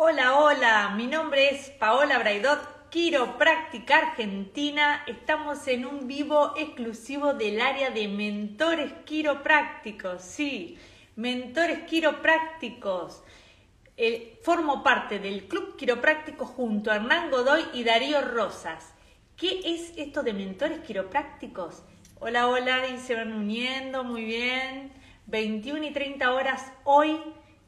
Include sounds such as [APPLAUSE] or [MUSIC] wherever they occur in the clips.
Hola, hola, mi nombre es Paola Braidot, quiropráctica argentina. Estamos en un vivo exclusivo del área de mentores quiroprácticos. Sí, mentores quiroprácticos. Eh, formo parte del Club Quiropráctico junto a Hernán Godoy y Darío Rosas. ¿Qué es esto de mentores quiroprácticos? Hola, hola, y se van uniendo, muy bien. 21 y 30 horas hoy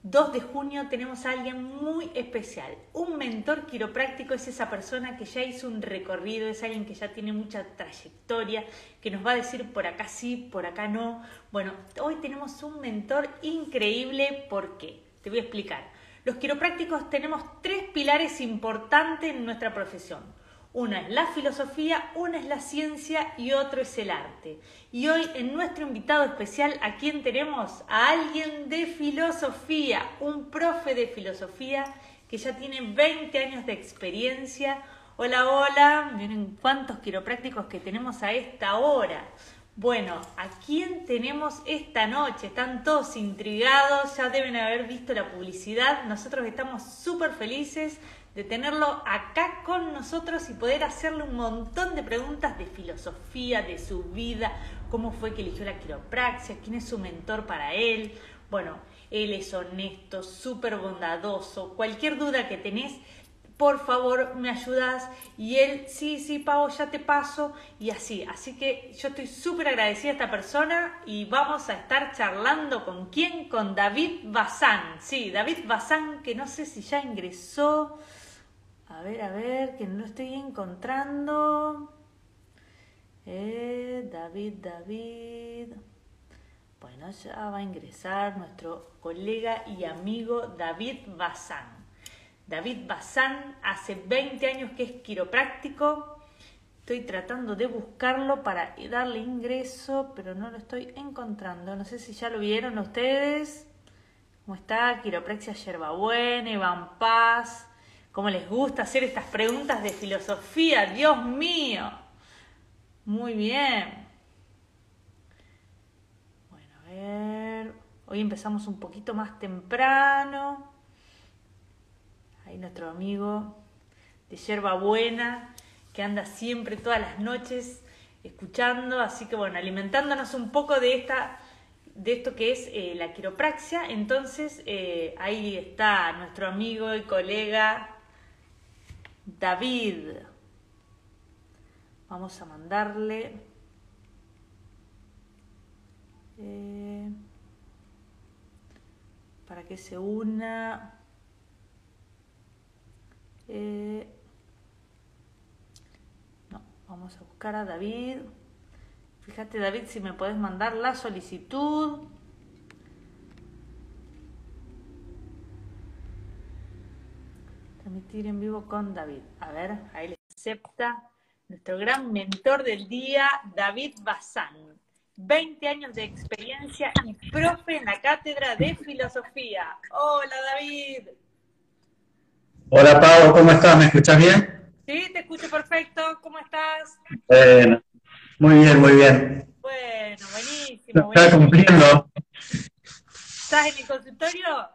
2 de junio tenemos a alguien muy especial. Un mentor quiropráctico es esa persona que ya hizo un recorrido, es alguien que ya tiene mucha trayectoria, que nos va a decir por acá sí, por acá no. Bueno, hoy tenemos un mentor increíble. ¿Por qué? Te voy a explicar. Los quiroprácticos tenemos tres pilares importantes en nuestra profesión. Una es la filosofía, una es la ciencia y otro es el arte. Y hoy en nuestro invitado especial, ¿a quién tenemos? A alguien de filosofía, un profe de filosofía que ya tiene 20 años de experiencia. Hola, hola, miren cuántos quiroprácticos que tenemos a esta hora. Bueno, ¿a quién tenemos esta noche? Están todos intrigados, ya deben haber visto la publicidad. Nosotros estamos súper felices de tenerlo acá con nosotros y poder hacerle un montón de preguntas de filosofía, de su vida, cómo fue que eligió la quiropraxia, quién es su mentor para él. Bueno, él es honesto, súper bondadoso. Cualquier duda que tenés, por favor, me ayudas. Y él, sí, sí, Pau, ya te paso. Y así. Así que yo estoy súper agradecida a esta persona y vamos a estar charlando con quién? Con David Bazán. Sí, David Bazán, que no sé si ya ingresó. A ver, a ver, que no estoy encontrando. Eh, David, David. Bueno, ya va a ingresar nuestro colega y amigo David Bazán. David Bazán hace 20 años que es quiropráctico. Estoy tratando de buscarlo para darle ingreso, pero no lo estoy encontrando. No sé si ya lo vieron ustedes. ¿Cómo está? Quiropraxia Yerbabuena, Iván Paz cómo les gusta hacer estas preguntas de filosofía, Dios mío. Muy bien. Bueno, a ver. Hoy empezamos un poquito más temprano. Ahí nuestro amigo de Yerba Buena, que anda siempre todas las noches escuchando, así que bueno, alimentándonos un poco de esta de esto que es eh, la quiropraxia. Entonces, eh, ahí está nuestro amigo y colega David. Vamos a mandarle. Eh, para que se una. Eh, no, vamos a buscar a David. Fíjate David si me puedes mandar la solicitud. Transmitir en vivo con David. A ver, ahí le acepta nuestro gran mentor del día, David Bazán. 20 años de experiencia y profe en la cátedra de filosofía. Hola David. Hola Pau, ¿cómo estás? ¿Me escuchas bien? Sí, te escucho perfecto. ¿Cómo estás? Bueno, muy bien, muy bien. Bueno, buenísimo. Está cumpliendo. ¿Estás en el consultorio?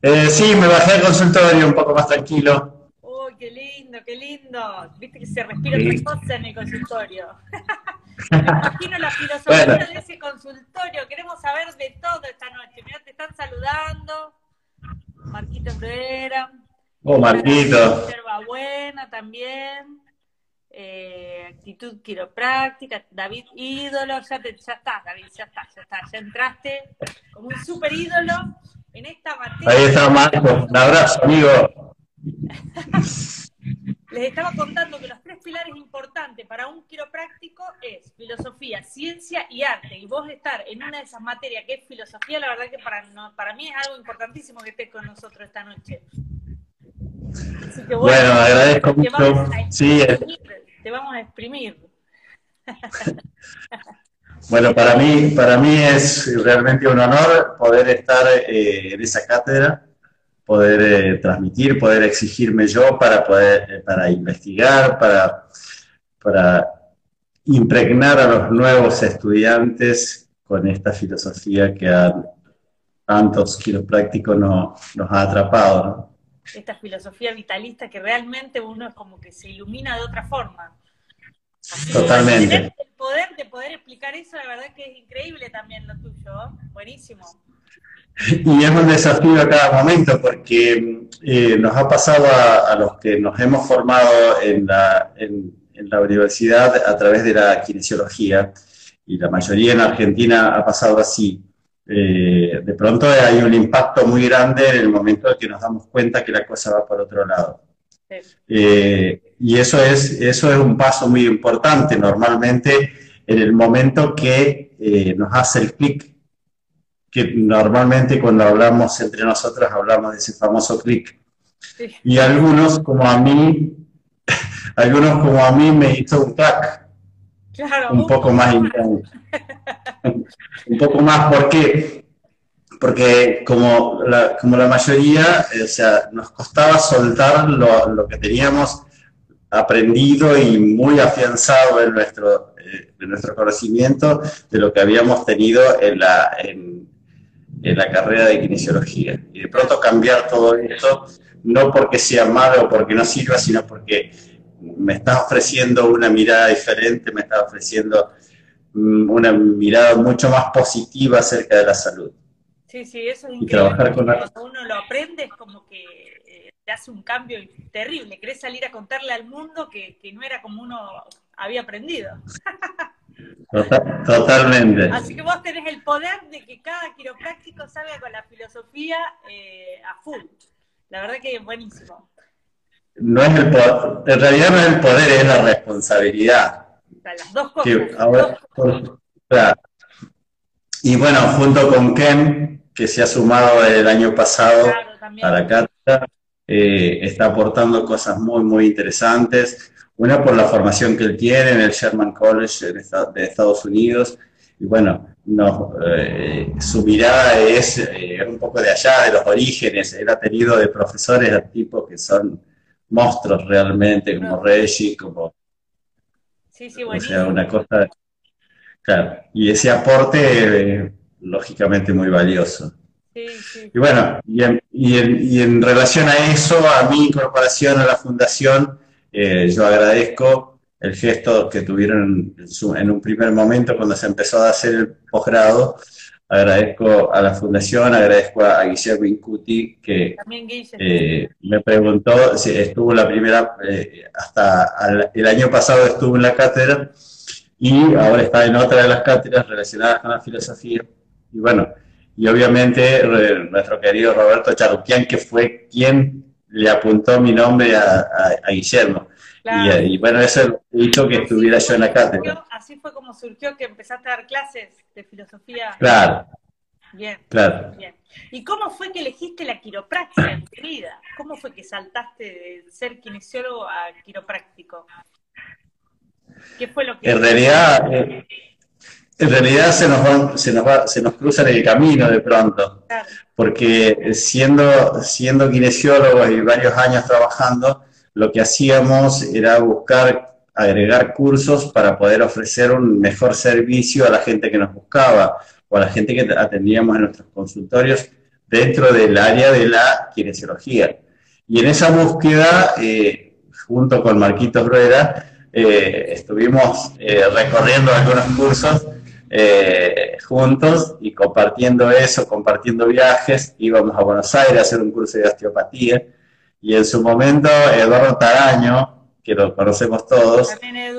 Eh, sí, me bajé al consultorio un poco más tranquilo. Uy, qué lindo, qué lindo. Viste que se respira otra cosa en el consultorio. [LAUGHS] me imagino la filosofía de ese consultorio. Queremos saber de todo esta noche. Mira, te están saludando. Marquito Bruera. Oh, Marquito. Buena también. Eh, actitud quiropráctica, David ídolo, ya, te, ya estás, David, ya estás, ya estás, ya entraste como un super ídolo en esta materia. Ahí está Marco, un abrazo, amigo. [LAUGHS] Les estaba contando que los tres pilares importantes para un quiropráctico es filosofía, ciencia y arte. Y vos estar en una de esas materias que es filosofía, la verdad que para, para mí es algo importantísimo que estés con nosotros esta noche. bueno, agradezco mucho. Sí, te vamos a exprimir. [LAUGHS] Bueno, para mí, para mí es realmente un honor poder estar eh, en esa cátedra, poder eh, transmitir, poder exigirme yo para poder, eh, para investigar, para, para impregnar a los nuevos estudiantes con esta filosofía que han tantos quiroprácticos no, nos ha atrapado. Esta filosofía vitalista que realmente uno es como que se ilumina de otra forma. Totalmente. el poder de poder explicar eso, la verdad que es increíble también lo tuyo. Buenísimo. Y es un desafío a cada momento porque eh, nos ha pasado a, los que nos hemos formado en la, en, la universidad a través de la kinesiología, y la mayoría en Argentina ha pasado así. Eh, de pronto hay un impacto muy grande en el momento en que nos damos cuenta que la cosa va por otro lado. Eh, y eso es, eso es un paso muy importante normalmente en el momento que nos hace el clic que normalmente cuando hablamos entre nosotros hablamos de ese famoso clic. Y algunos como a mí, [LAUGHS] algunos como a mí me hizo un clac. un poco más intenso. [LAUGHS] un poco más, ¿por qué? Porque como la, como la mayoría, eh, o sea, nos costaba soltar lo, que teníamos aprendido y muy afianzado en nuestro, eh, en nuestro conocimiento de lo que habíamos tenido en la, en, la carrera de kinesiología. Y de pronto cambiar todo esto, no porque sea malo o porque no sirva, sino porque me está ofreciendo una mirada diferente, me está ofreciendo mm, una mirada mucho más positiva acerca de la salud. Sí, sí, eso es increíble. Y trabajar con Cuando uno lo aprende es como que eh, te hace un cambio terrible. Querés salir a contarle al mundo que, que no era como uno había aprendido. [LAUGHS] totalmente. Así que vos tenés el poder de que cada quiropráctico salga con la filosofía eh, a full. La verdad que es buenísimo. No es el poder, en realidad no es el poder, es la responsabilidad. las dos cosas. Y bueno, junto con Ken, que se ha sumado el año pasado a la cátedra, eh, está aportando cosas muy, muy interesantes. Una por la formación que él tiene en el Sherman College de Estados Unidos. Y bueno, no, eh, su mirada es eh, un poco de allá, de los orígenes. Él ha tenido de profesores a tipos que son monstruos realmente, como Reggie, como... Sí, sí, buenísimo. O sea, una cosa... Claro, y ese aporte, lógicamente, muy valioso. Sí, sí. Y bueno, y en, y, en, y en relación a eso, a mi incorporación a la fundación, eh, yo agradezco el gesto que tuvieron en, un primer momento cuando se empezó a hacer el posgrado. Agradezco a la fundación, agradezco a, Guillermo Incuti que eh, me preguntó, si estuvo la primera, eh, hasta el año pasado estuvo en la cátedra y ahora está en otra de las cátedras relacionadas con la filosofía. Y bueno, y obviamente nuestro querido Roberto Charuquian, que fue quien le apuntó mi nombre a, Guillermo. Y, bueno, eso hizo que estuviera yo en la cátedra. Así fue como surgió que empezaste a dar clases de filosofía. Claro. Bien. Claro. Bien. ¿Y cómo fue que elegiste la quiropraxia en tu vida? ¿Cómo fue que saltaste de ser kinesiólogo a quiropráctico? ¿Qué fue lo que... En realidad, eh, en realidad se nos, se, nos se nos cruza en el camino de pronto, porque siendo, siendo kinesiólogos y varios años trabajando, lo que hacíamos era buscar agregar cursos para poder ofrecer un mejor servicio a la gente que nos buscaba o a la gente que atendíamos en nuestros consultorios dentro del área de la kinesiología. Y en esa búsqueda, eh, junto con Marquitos Rueda, eh, estuvimos eh, recorriendo algunos cursos eh, juntos y compartiendo eso, compartiendo viajes, íbamos a Buenos Aires a hacer un curso de osteopatía. Y en su momento Eduardo Taraño, que lo conocemos todos,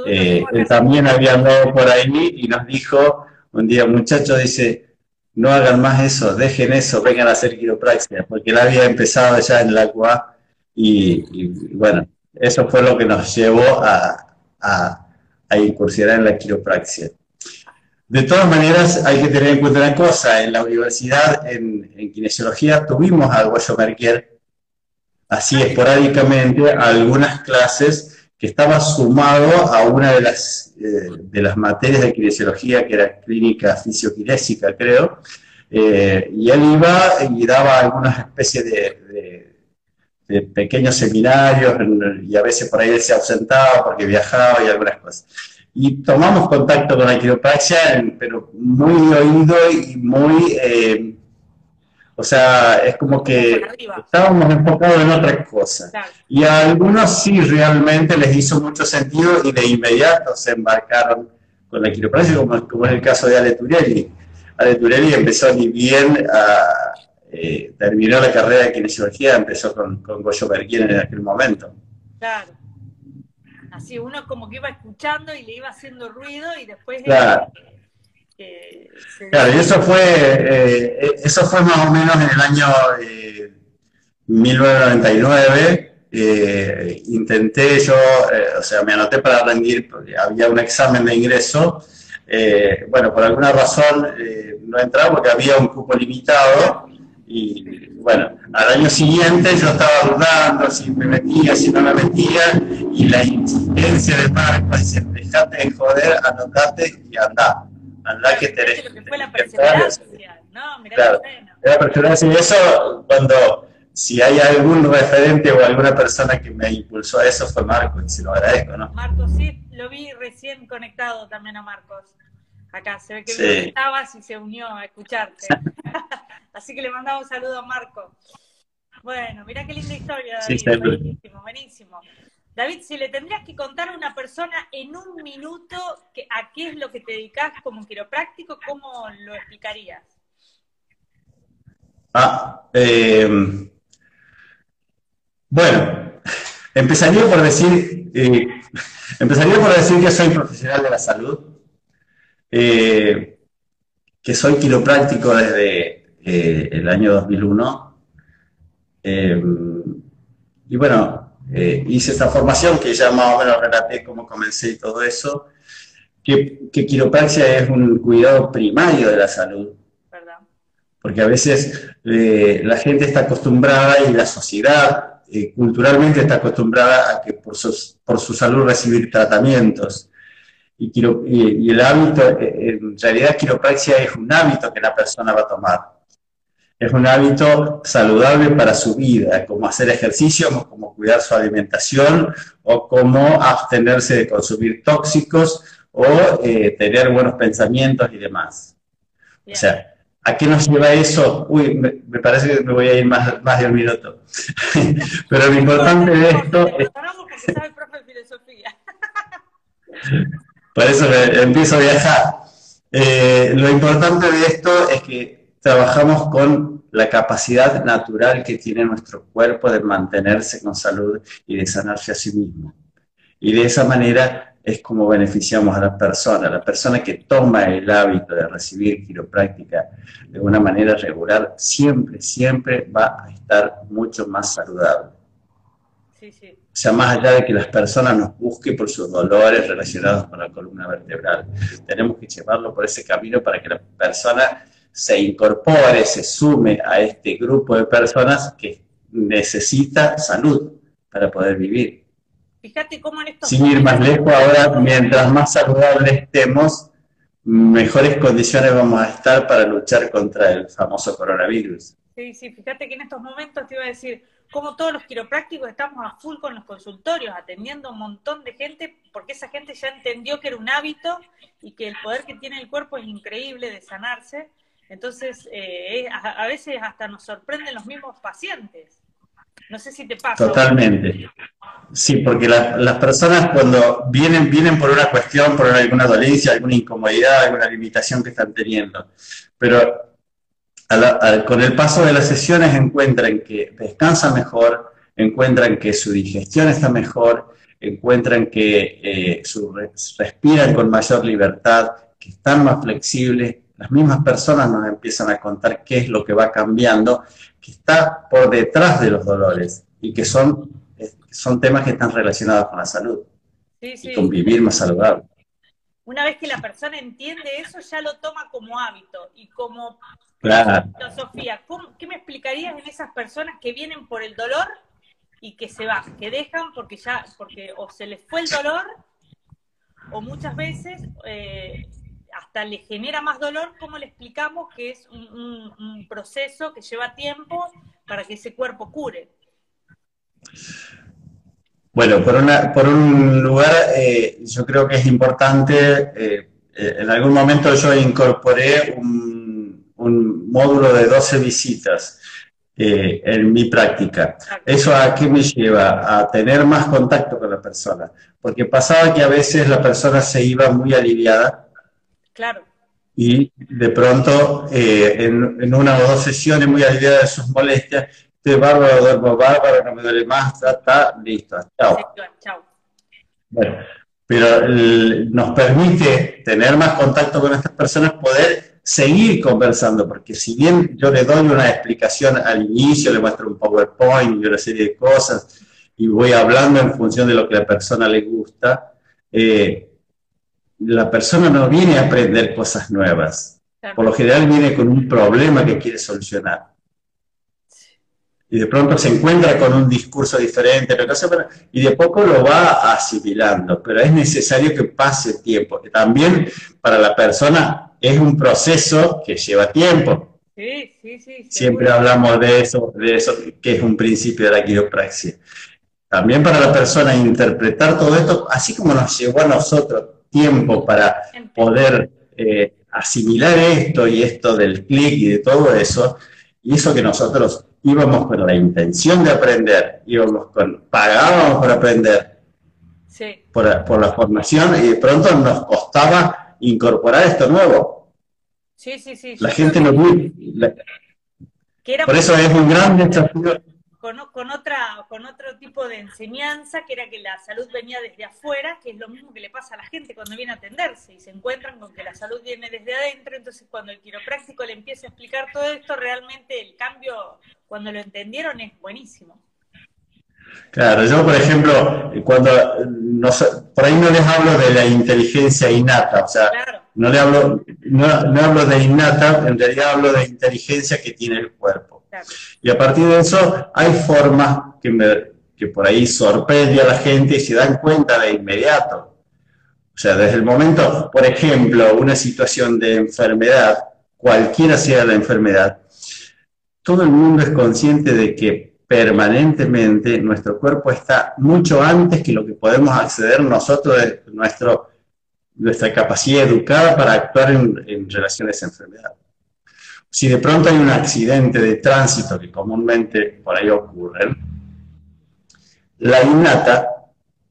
eh, también, había andado por ahí y nos dijo un día, muchachos, dice, no hagan más eso, dejen eso, vengan a hacer quiropraxia, porque él había empezado ya en el agua y, bueno, eso fue lo que nos llevó a, a, a incursionar en la quiropraxia. De todas maneras, hay que tener en cuenta una cosa, en la universidad, en, kinesiología, tuvimos a Guayo Merquier, así esporádicamente, algunas clases que estaba sumado a una de las, eh, de las materias de kinesiología, que era clínica fisioquinésica, creo, eh, y él iba y daba algunas especies de, de pequeños seminarios, y a veces por ahí él se ausentaba porque viajaba y algunas cosas y tomamos contacto con la quiropraxia, pero muy oído y muy, eh, O sea, es como que estábamos enfocados en otra cosa. Y a algunos sí realmente les hizo mucho sentido y de inmediato se embarcaron con la quiropraxia, como, como es el caso de Ale Turelli. Ale Turelli empezó ni bien a, eh, terminó la carrera de kinesiología, empezó con, con Goyo Berguien en aquel momento. Claro. Así uno como que iba escuchando y le iba haciendo ruido y después... Claro. Claro, y eso fue, eh, eso fue más o menos en el año 1999. Eh, intenté yo, o sea, me anoté para rendir, porque había un examen de ingreso. bueno, por alguna razón no entraba porque había un cupo limitado y bueno, al año siguiente yo estaba dudando si me metía, si no me metía, y la insistencia de Marco dice, dejate de joder, anotate y anda. Andá que tenés. que fue la perseverancia, ¿no? Mirá claro, la perseverancia. Y eso, cuando, si hay algún referente o alguna persona que me impulsó a eso, fue Marco, y se lo agradezco, ¿no? Marcos, sí, lo vi recién conectado también a Marcos. Acá se ve que sí. estabas y se unió a escucharte. [LAUGHS] Así que le mandamos un saludo a Marco. Bueno, mira qué linda historia, David. buenísimo, buenísimo. David, si le tendrías que contar a una persona en un minuto que, a qué es lo que te dedicas como quiropráctico, ¿cómo lo explicarías? Ah, eh, bueno, empezaría por decir, eh, [LAUGHS] empezaría por decir que soy profesional de la salud, eh, que soy quiropráctico desde eh, el año 2001. Eh, y bueno, eh, hice esta formación que ya más o menos relaté cómo comencé y todo eso, que, que quiropraxia es un cuidado primario de la salud. Porque a veces la gente está acostumbrada y la sociedad culturalmente está acostumbrada a que por su, por su salud recibir tratamientos. Y, y, el hábito, en realidad quiropraxia es un hábito que la persona va a tomar. Es un hábito saludable para su vida, como hacer ejercicio, como cuidar su alimentación o como abstenerse de consumir tóxicos o eh, tener buenos pensamientos y demás. O sea, ¿a qué nos lleva eso? Uy, me, parece que me voy a ir más, más de un minuto. [LAUGHS] Pero lo importante de esto es... [LAUGHS] Por eso empiezo a viajar. Eh, lo importante de esto es que trabajamos con la capacidad natural que tiene nuestro cuerpo de mantenerse con salud y de sanarse a sí mismo. Y de esa manera es como beneficiamos a la persona. La persona que toma el hábito de recibir quiropráctica de una manera regular, siempre, siempre va a estar mucho más saludable. Sí, sí. O sea, más allá de que las personas nos busquen por sus dolores relacionados con la columna vertebral, tenemos que llevarlo por ese camino para que la persona se incorpore, se sume a este grupo de personas que necesita salud para poder vivir. Fíjate cómo en estos Sin ir más lejos, ahora, mientras más saludables estemos, mejores condiciones vamos a estar para luchar contra el famoso coronavirus. Sí, sí, fíjate que en estos momentos te iba a decir, como todos los quiroprácticos estamos a full con los consultorios, atendiendo un montón de gente, porque esa gente ya entendió que era un hábito y que el poder que tiene el cuerpo es increíble de sanarse. Entonces, eh, a, veces hasta nos sorprenden los mismos pacientes. No sé si te pasa. Totalmente. Sí, porque las personas cuando vienen, vienen por una cuestión, por alguna dolencia, alguna incomodidad, alguna limitación que están teniendo. Pero con el paso de las sesiones encuentran que descansan mejor, encuentran que su digestión está mejor, encuentran que eh, su, respiran con mayor libertad, que están más flexibles, las mismas personas nos empiezan a contar qué es lo que va cambiando, que está por detrás de los dolores y que son, son temas que están relacionados con la salud y con vivir más saludable. Una vez que la persona entiende eso, ya lo toma como hábito y como filosofía. ¿Qué me explicarías en esas personas que vienen por el dolor y que se van, que dejan porque ya, porque o se les fue el dolor, o muchas veces eh, hasta le genera más dolor, ¿cómo le explicamos que es un, proceso que lleva tiempo para que ese cuerpo cure? Bueno, por, una, por un lugar, eh, yo creo que es importante, eh, eh, en algún momento yo incorporé un, un módulo de 12 visitas eh, en mi práctica. ¿Eso a qué me lleva? A tener más contacto con la persona. Porque pasaba que a veces la persona se iba muy aliviada. Claro. Y de pronto, eh, en, una o dos sesiones muy aliviada de sus molestias, estoy bárbaro, duermo bárbaro, no me duele más, está, está listo, chao. chao. Bueno, pero nos permite tener más contacto con estas personas, poder seguir conversando, porque si bien yo le doy una explicación al inicio, le muestro un PowerPoint y una serie de cosas, y voy hablando en función de lo que a la persona le gusta, eh, la persona no viene a aprender cosas nuevas. Por lo general viene con un problema que quiere solucionar. Y de pronto se encuentra con un discurso diferente, y de poco lo va asimilando, pero es necesario que pase tiempo, que también para la persona es un proceso que lleva tiempo. Sí, sí, sí. Siempre hablamos de eso, de eso que es un principio de la quiropraxia. También para la persona interpretar todo esto, así como nos llevó a nosotros tiempo para poder eh, asimilar esto y esto del clic y de todo eso, y eso que nosotros íbamos con la intención de aprender, íbamos con, pagábamos por aprender, por, por, la formación, y de pronto nos costaba incorporar esto nuevo. Sí, sí, sí. La gente no... por eso es un gran desafío con, con, otra, con otro tipo de enseñanza, que era que la salud venía desde afuera, que es lo mismo que le pasa a la gente cuando viene a atenderse y se encuentran con que la salud viene desde adentro, entonces cuando el quiropráctico le empieza a explicar todo esto, realmente el cambio, cuando lo entendieron, es buenísimo. Claro, yo por ejemplo, cuando por ahí no les hablo de la inteligencia innata, o sea, no le hablo, no, no hablo de innata, en realidad hablo de inteligencia que tiene el cuerpo. Y a partir de eso hay formas que, que por ahí sorprende a la gente y se dan cuenta de inmediato. O sea, desde el momento, por ejemplo, una situación de enfermedad, cualquiera sea la enfermedad, todo el mundo es consciente de que permanentemente nuestro cuerpo está mucho antes que lo que podemos acceder nosotros de nuestro, nuestra capacidad educada para actuar en, en relación a esa enfermedad. Si de pronto hay un accidente de tránsito que comúnmente por ahí ocurre, la innata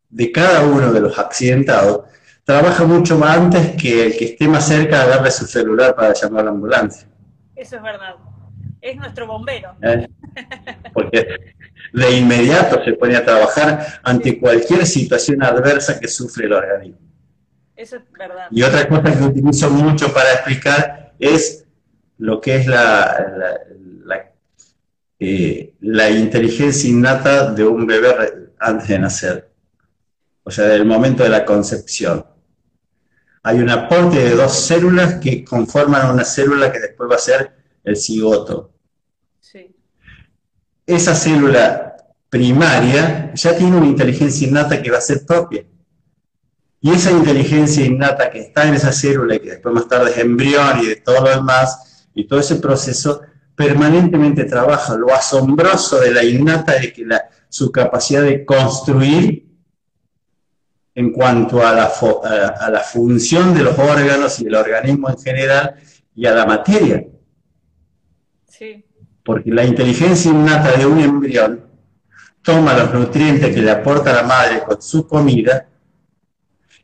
de cada uno de los accidentados trabaja mucho más antes que el que esté más cerca de darle su celular para llamar a la ambulancia. Eso es verdad. Es nuestro bombero. ¿Eh? Porque de inmediato se pone a trabajar ante cualquier situación adversa que sufre el organismo. Eso es verdad. Y otra cosa que utilizo mucho para explicar es lo que es la, eh, la, inteligencia innata de un bebé antes de nacer, o sea, del momento de la concepción. Hay un aporte de dos células que conforman una célula que después va a ser el cigoto. Esa célula primaria ya tiene una inteligencia innata que va a ser propia. Y esa inteligencia innata que está en esa célula que después más tarde es embrión y de todo lo demás, y todo ese proceso permanentemente trabaja. Lo asombroso de la innata es que su capacidad de construir en cuanto a la, a, la función de los órganos y del organismo en general y a la materia. Sí. Porque la inteligencia innata de un embrión toma los nutrientes que le aporta la madre con su comida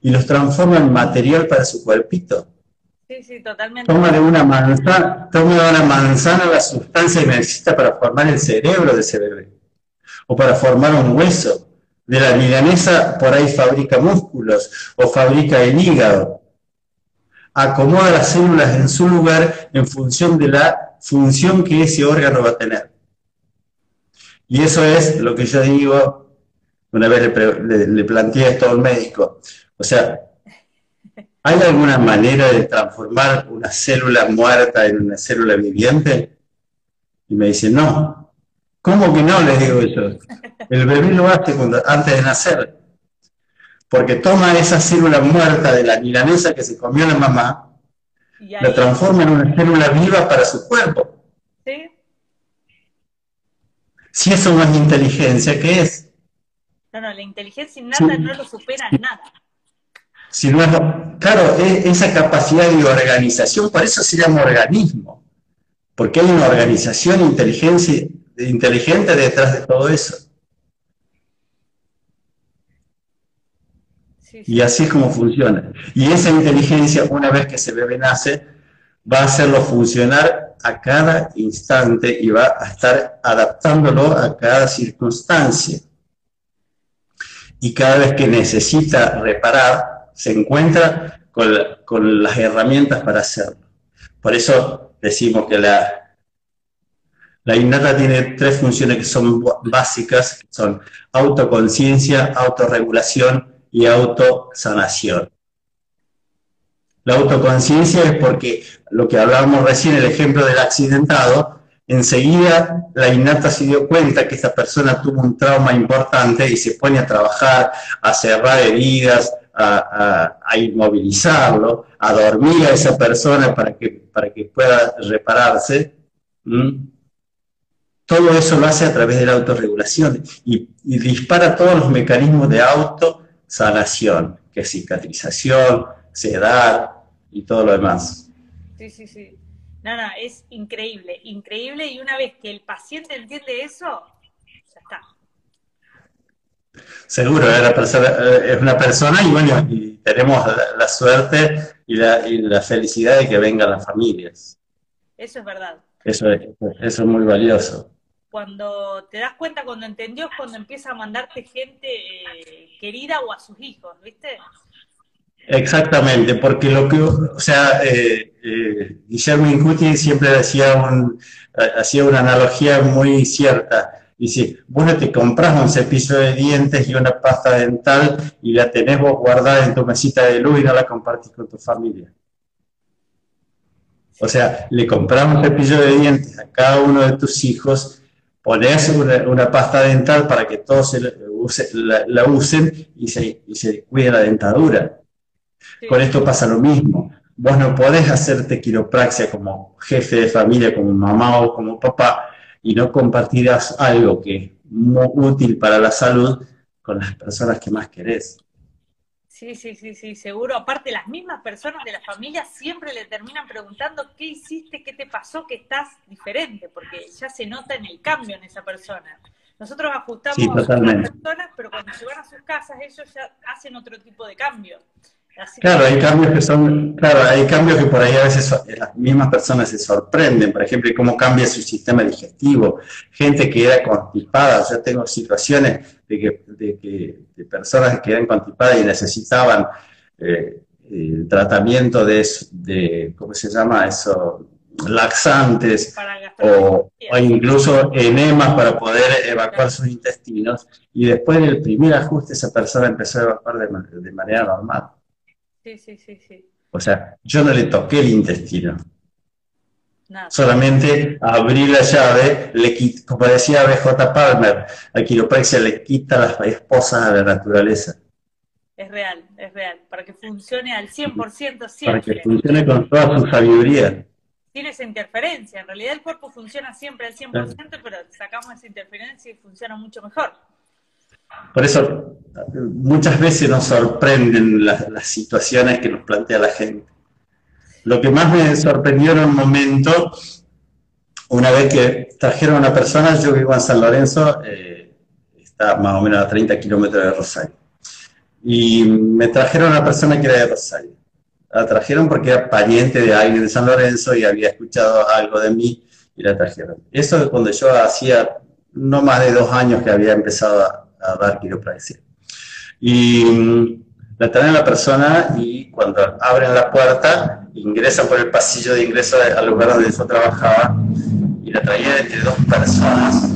y los transforma en material para su cuerpito. Sí, sí, totalmente. Toma de una manzana, toma de una manzana la sustancia que necesita para formar el cerebro de ese bebé. O para formar un hueso. De la milanesa por ahí fabrica músculos o fabrica el hígado. Acomoda las células en su lugar en función de la función que ese órgano va a tener. Y eso es lo que yo digo, una vez le, le planteé esto a un médico. O sea, ¿Hay alguna manera de transformar una célula muerta en una célula viviente? Y me dice, no. ¿Cómo que no? Le digo yo. El bebé lo hace antes de nacer. Porque toma esa célula muerta de la milanesa que se comió la mamá, la transforma en una célula viva para su cuerpo. ¿Sí? Si eso no es inteligencia, ¿qué es? No, no, la inteligencia innata no lo supera nada claro, e, esa capacidad de organización, por eso se llama organismo. Porque hay una organización inteligente detrás de todo eso. Y así es como funciona. Y esa inteligencia, una vez que ese bebé nace, va a hacerlo funcionar a cada instante y va a estar adaptándolo a cada circunstancia. Y cada vez que necesita reparar, se encuentra con, las herramientas para hacerlo. Por eso decimos que la, la innata tiene tres funciones que son básicas, son autoconciencia, autorregulación y autosanación. La autoconciencia es porque lo que hablábamos recién, el ejemplo del accidentado, enseguida la innata se dio cuenta que esta persona tuvo un trauma importante y se pone a trabajar, a cerrar heridas, a, inmovilizarlo, a dormir a esa persona para que, para que pueda repararse. Todo eso lo hace a través de la autorregulación y, y dispara todos los mecanismos de auto sanación, que es cicatrización, sedar y todo lo demás. Sí, sí, sí. No, no, es increíble, increíble y una vez que el paciente entiende eso, ya está. Seguro, es una persona y bueno, y tenemos la, suerte y la, y la, felicidad de que vengan las familias. Eso es verdad. Eso eso es muy valioso cuando te das cuenta, cuando entendió, es cuando empieza a mandarte gente eh, querida o a sus hijos, ¿viste? Exactamente, porque lo que, o sea, eh, eh, Guillermo Incuti siempre hacía, un, hacía una analogía muy cierta. Dice, bueno, te compras un cepillo de dientes y una pasta dental y la tenés vos guardada en tu mesita de luz y no la compartís con tu familia. O sea, le compramos un cepillo de dientes a cada uno de tus hijos pones una, pasta dental para que todos la, usen y se, y se cuide la dentadura. Con esto pasa lo mismo. Vos no podés hacerte quiropraxia como jefe de familia, como mamá o como papá, y no compartirás algo que es muy útil para la salud con las personas que más querés. Sí, sí, sí, sí, seguro. Aparte, las mismas personas de la familia siempre le terminan preguntando qué hiciste, qué te pasó, que estás diferente, porque ya se nota en el cambio en esa persona. Nosotros ajustamos a las personas, pero cuando se van a sus casas, ellos ya hacen otro tipo de cambio claro, hay cambios que son, claro, hay cambios que por ahí a veces las mismas personas se sorprenden, por ejemplo, cómo cambia su sistema digestivo, gente que era constipada, yo tengo situaciones de que, de, personas que eran constipadas y necesitaban eh, tratamiento de, de, ¿cómo se llama eso? laxantes o, incluso enemas para poder evacuar sus intestinos. Y después del primer ajuste esa persona empezó a evacuar de manera normal. Sí, sí, sí, sí. O sea, yo no le toqué el intestino. Solamente abrí la llave, le como decía BJ Palmer, la quiropraxia le quita las esposas a la naturaleza. Es real, es real, para que funcione al 100% siempre. Para que funcione con toda su sabiduría. Tiene esa interferencia, en realidad el cuerpo funciona siempre al 100%, pero sacamos esa interferencia y funciona mucho mejor. Por eso muchas veces nos sorprenden las, situaciones que nos plantea la gente. Lo que más me sorprendió en un momento, una vez que trajeron a una persona, yo vivo en San Lorenzo, eh, está más o menos a 30 kilómetros de Rosario, y me trajeron a una persona que era de Rosario. La trajeron porque era pariente de alguien de San Lorenzo y había escuchado algo de mí y la trajeron. Eso cuando yo hacía no más de dos años que había empezado a, a dar quiropraxia. Y mm, la traen a la persona y cuando abren la puerta, ingresan por el pasillo de ingreso al lugar donde yo trabajaba y la traía entre dos personas.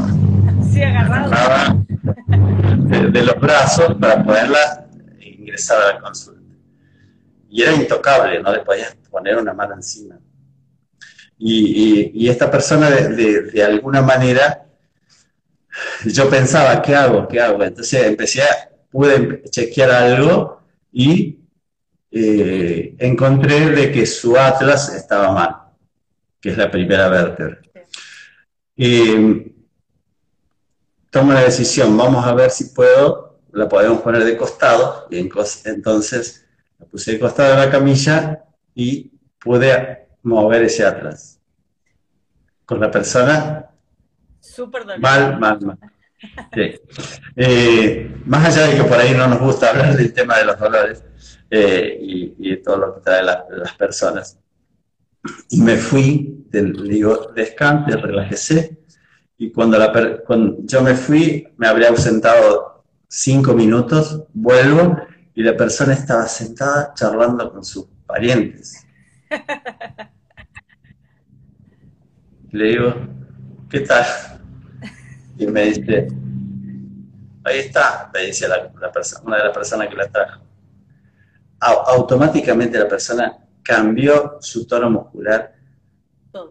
Sí, agarrada. De, los brazos para poderla ingresar a la consulta. Y era intocable, no le podías poner una mano encima. Y, y, esta persona de, de alguna manera yo pensaba, ¿qué hago? ¿Qué hago? Entonces empecé, pude chequear algo y eh, encontré de que su atlas estaba mal, que es la primera vértebra. tomo la decisión, vamos a ver si puedo, la podemos poner de costado, y entonces la puse de costado en la camilla y pude mover ese atlas. con la persona, Súper mal, mal, mal. Eh, más allá de que por ahí no nos gusta hablar del tema de los dolores eh, y, de todo lo que trae las personas. Y me fui, le digo, descanse, relájese. Y cuando, la, cuando yo me fui, me habría ausentado cinco minutos, vuelvo y la persona estaba sentada charlando con sus parientes. [LAUGHS] Le digo, ¿qué tal? Y me dice, ahí está, me dice la, persona, una de las personas que la trajo. automáticamente la persona cambió su tono muscular.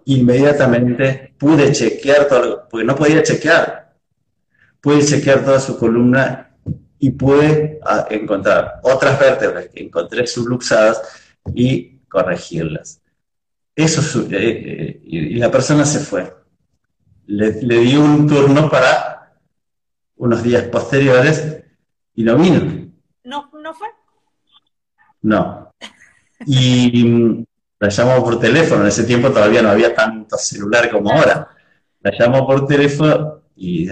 Inmediatamente pude chequear todo, porque no podía chequear. Pude chequear toda su columna y pude ah, encontrar otras vértebras que encontré subluxadas y corregirlas. Eso, eh, eh, y la persona se fue. Le, le di un turno para unos días posteriores y no vino. ¿No, no fue? No. Y mm, la llamo por teléfono, en ese tiempo todavía no había tanto celular como ahora. La llamo por teléfono y,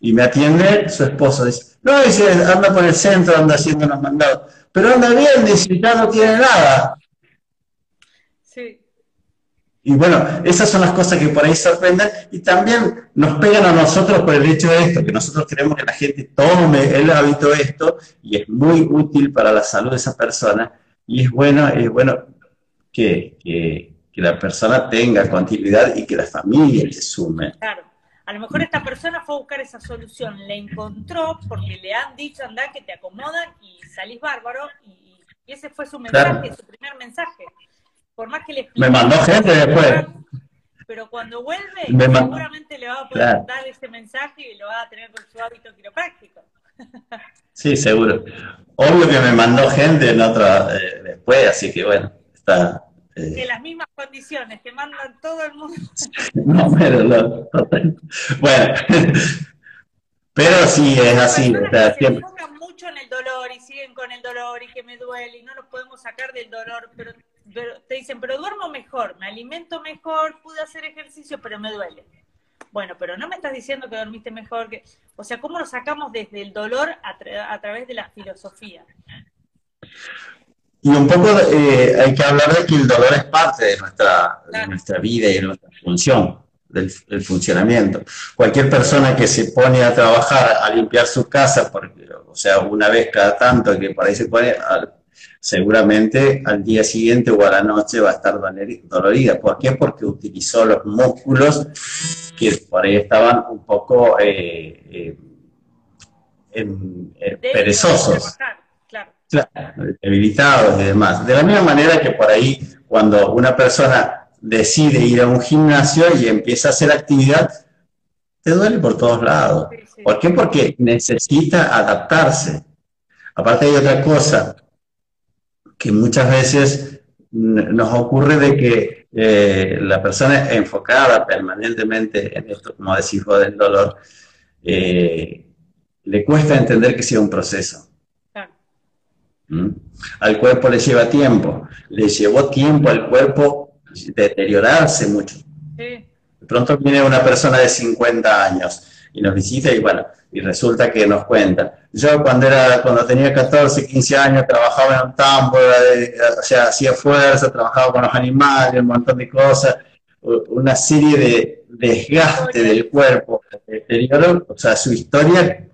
y me atiende su esposo. Dice, no, dice, anda por el centro, anda haciendo unos mandados. Pero anda bien, dice, ya no tiene nada. Sí. Y bueno, esas son las cosas que por ahí sorprenden y también nos pegan a nosotros por el hecho de esto, que nosotros queremos que la gente tome el hábito de esto y es muy útil para la salud de esa persona y es bueno, es bueno que, que, la persona tenga continuidad y que la familia se sume. Claro. A lo mejor esta persona fue a buscar esa solución, le encontró porque le han dicho, anda, que te acomodan y salís bárbaro y, ese fue su mensaje, su primer mensaje por más que le explique, Me mandó gente después. Pero cuando vuelve, seguramente le va a poder dar ese mensaje y lo va a tener con su hábito quiropráctico. [LAUGHS] Sí, seguro. Obvio que me mandó gente en otra eh, después, así que bueno, está. Eh... las mismas condiciones, que mandan todo el mundo. [LAUGHS] no, pero no, Bueno, [LAUGHS] pero sí es así. O sea, se enfocan mucho en el dolor y siguen con el dolor y que me duele y no nos podemos sacar del dolor, pero te dicen, pero duermo mejor, me alimento mejor, pude hacer ejercicio, pero me duele. Bueno, pero no me estás diciendo que dormiste mejor, que, o sea, ¿cómo lo sacamos desde el dolor a, través de la filosofía? Y un poco eh, hay que hablar de que el dolor es parte de nuestra, nuestra vida y de nuestra función, del, funcionamiento. Cualquier persona que se pone a trabajar, a limpiar su casa, porque, o sea, una vez cada tanto, que por ahí se pone a seguramente al día siguiente o a la noche va a estar dolorida. ¿Por qué? Porque utilizó los músculos que por ahí estaban un poco eh, eh, perezosos. debilitados y demás. De la misma manera que por ahí cuando una persona decide ir a un gimnasio y empieza a hacer actividad, te duele por todos lados. ¿Por qué? Porque necesita adaptarse. Aparte hay otra cosa, que muchas veces nos ocurre de que eh, la persona enfocada permanentemente en esto, como decís vos, del dolor, eh, le cuesta entender que sea un proceso. ¿Mm? Al cuerpo le lleva tiempo, le llevó tiempo al cuerpo deteriorarse mucho. De pronto viene una persona de 50 años y nos visita y bueno, y resulta que nos cuenta. Yo cuando era, cuando tenía 14, 15 años trabajaba en un tambo, o sea, hacía fuerza, trabajaba con los animales, un montón de cosas, una serie de desgaste del cuerpo, deterioro, o sea, su historia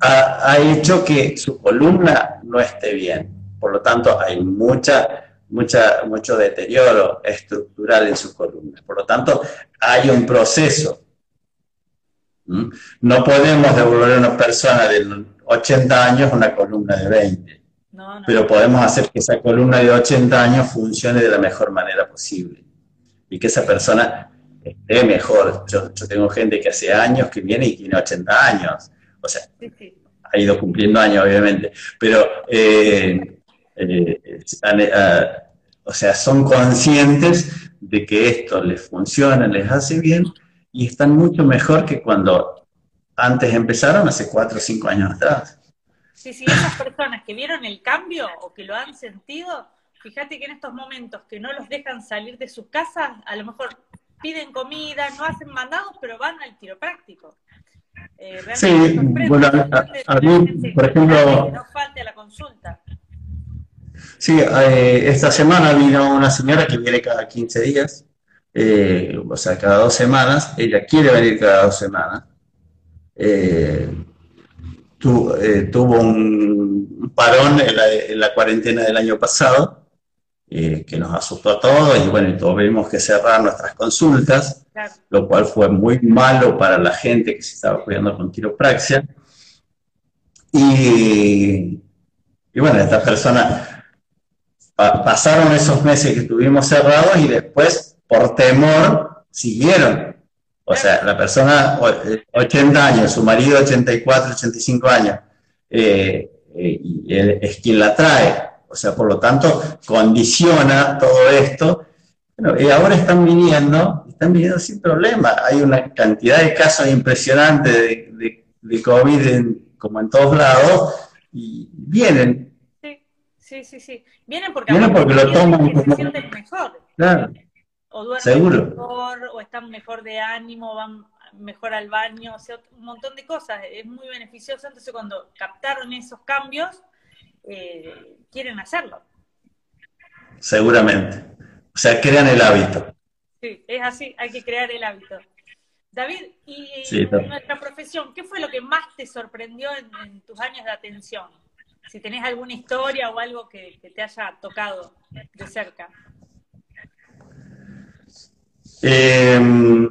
ha, ha, hecho que su columna no esté bien. Por lo tanto, hay mucha, mucha, mucho deterioro estructural en su columna. Por lo tanto, hay un proceso. No podemos devolver a una persona de 80 años una columna de 20, pero podemos hacer que esa columna de 80 años funcione de la mejor manera posible y que esa persona esté mejor. Yo, tengo gente que hace años que viene y tiene 80 años, o sea, ha ido cumpliendo años obviamente, pero eh, eh, eh, o sea, son conscientes de que esto les funciona, les hace bien y están mucho mejor que cuando antes empezaron, hace cuatro o cinco años atrás. Sí, sí, esas personas que vieron el cambio o que lo han sentido fíjate que en estos momentos que no los dejan salir de sus casas, a lo mejor piden comida, no hacen mandados, pero van al quiropráctico. Eh, sí, bueno, a, mí, por ejemplo... no falte la consulta. Sí, eh, esta semana vino una señora que viene cada 15 días, eh, o sea, cada dos semanas. Ella quiere venir cada dos semanas. tuvo un parón en la, cuarentena del año pasado, que nos asustó a todos y bueno, tuvimos que cerrar nuestras consultas lo cual fue muy malo para la gente que se estaba cuidando con quiropraxia. Y, y bueno, estas personas pasaron esos meses que estuvimos cerrados y después, por temor, siguieron. O sea, la persona, 80 años, su marido 84, 85 años, eh, eh, y él es quien la trae. O sea, por lo tanto, condiciona todo esto. Bueno, y ahora están viniendo están viniendo sin problema. Hay una cantidad de casos impresionantes de, de, COVID como en todos lados y vienen. Sí, sí, sí, sí. Vienen porque, vienen porque lo toman sienten mejor. Claro. O duermen Seguro. mejor, o están mejor de ánimo, van mejor al baño, o sea, un montón de cosas. Es muy beneficioso. Entonces, cuando captaron esos cambios, eh, quieren hacerlo. Seguramente. O sea, crean el hábito. Sí, es así, hay que crear el hábito. David, y en nuestra profesión, ¿qué fue lo que más te sorprendió en, tus años de atención? Si tenés alguna historia o algo que, te haya tocado de cerca. Em,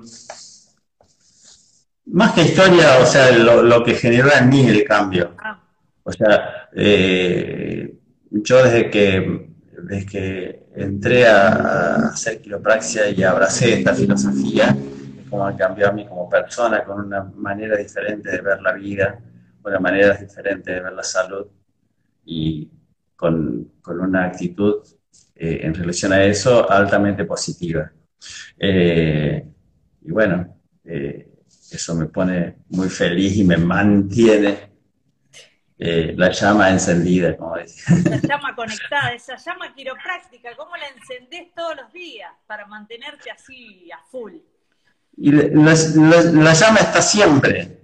más que historia, o sea, lo, que generó en mí el cambio. Ah. O sea, eh, yo desde que desde que entré a, hacer quiropraxia y abracé esta filosofía, es como ha cambiado a mí como persona, con una manera diferente de ver la vida, una manera diferente de ver la salud y con, con una actitud eh, en relación a eso altamente positiva. Eh, y bueno, eh, eso me pone muy feliz y me mantiene eh, la llama encendida, como decía. La llama conectada, esa llama quiropráctica, ¿cómo la encendés todos los días para mantenerte así a full? Y la, llama está siempre.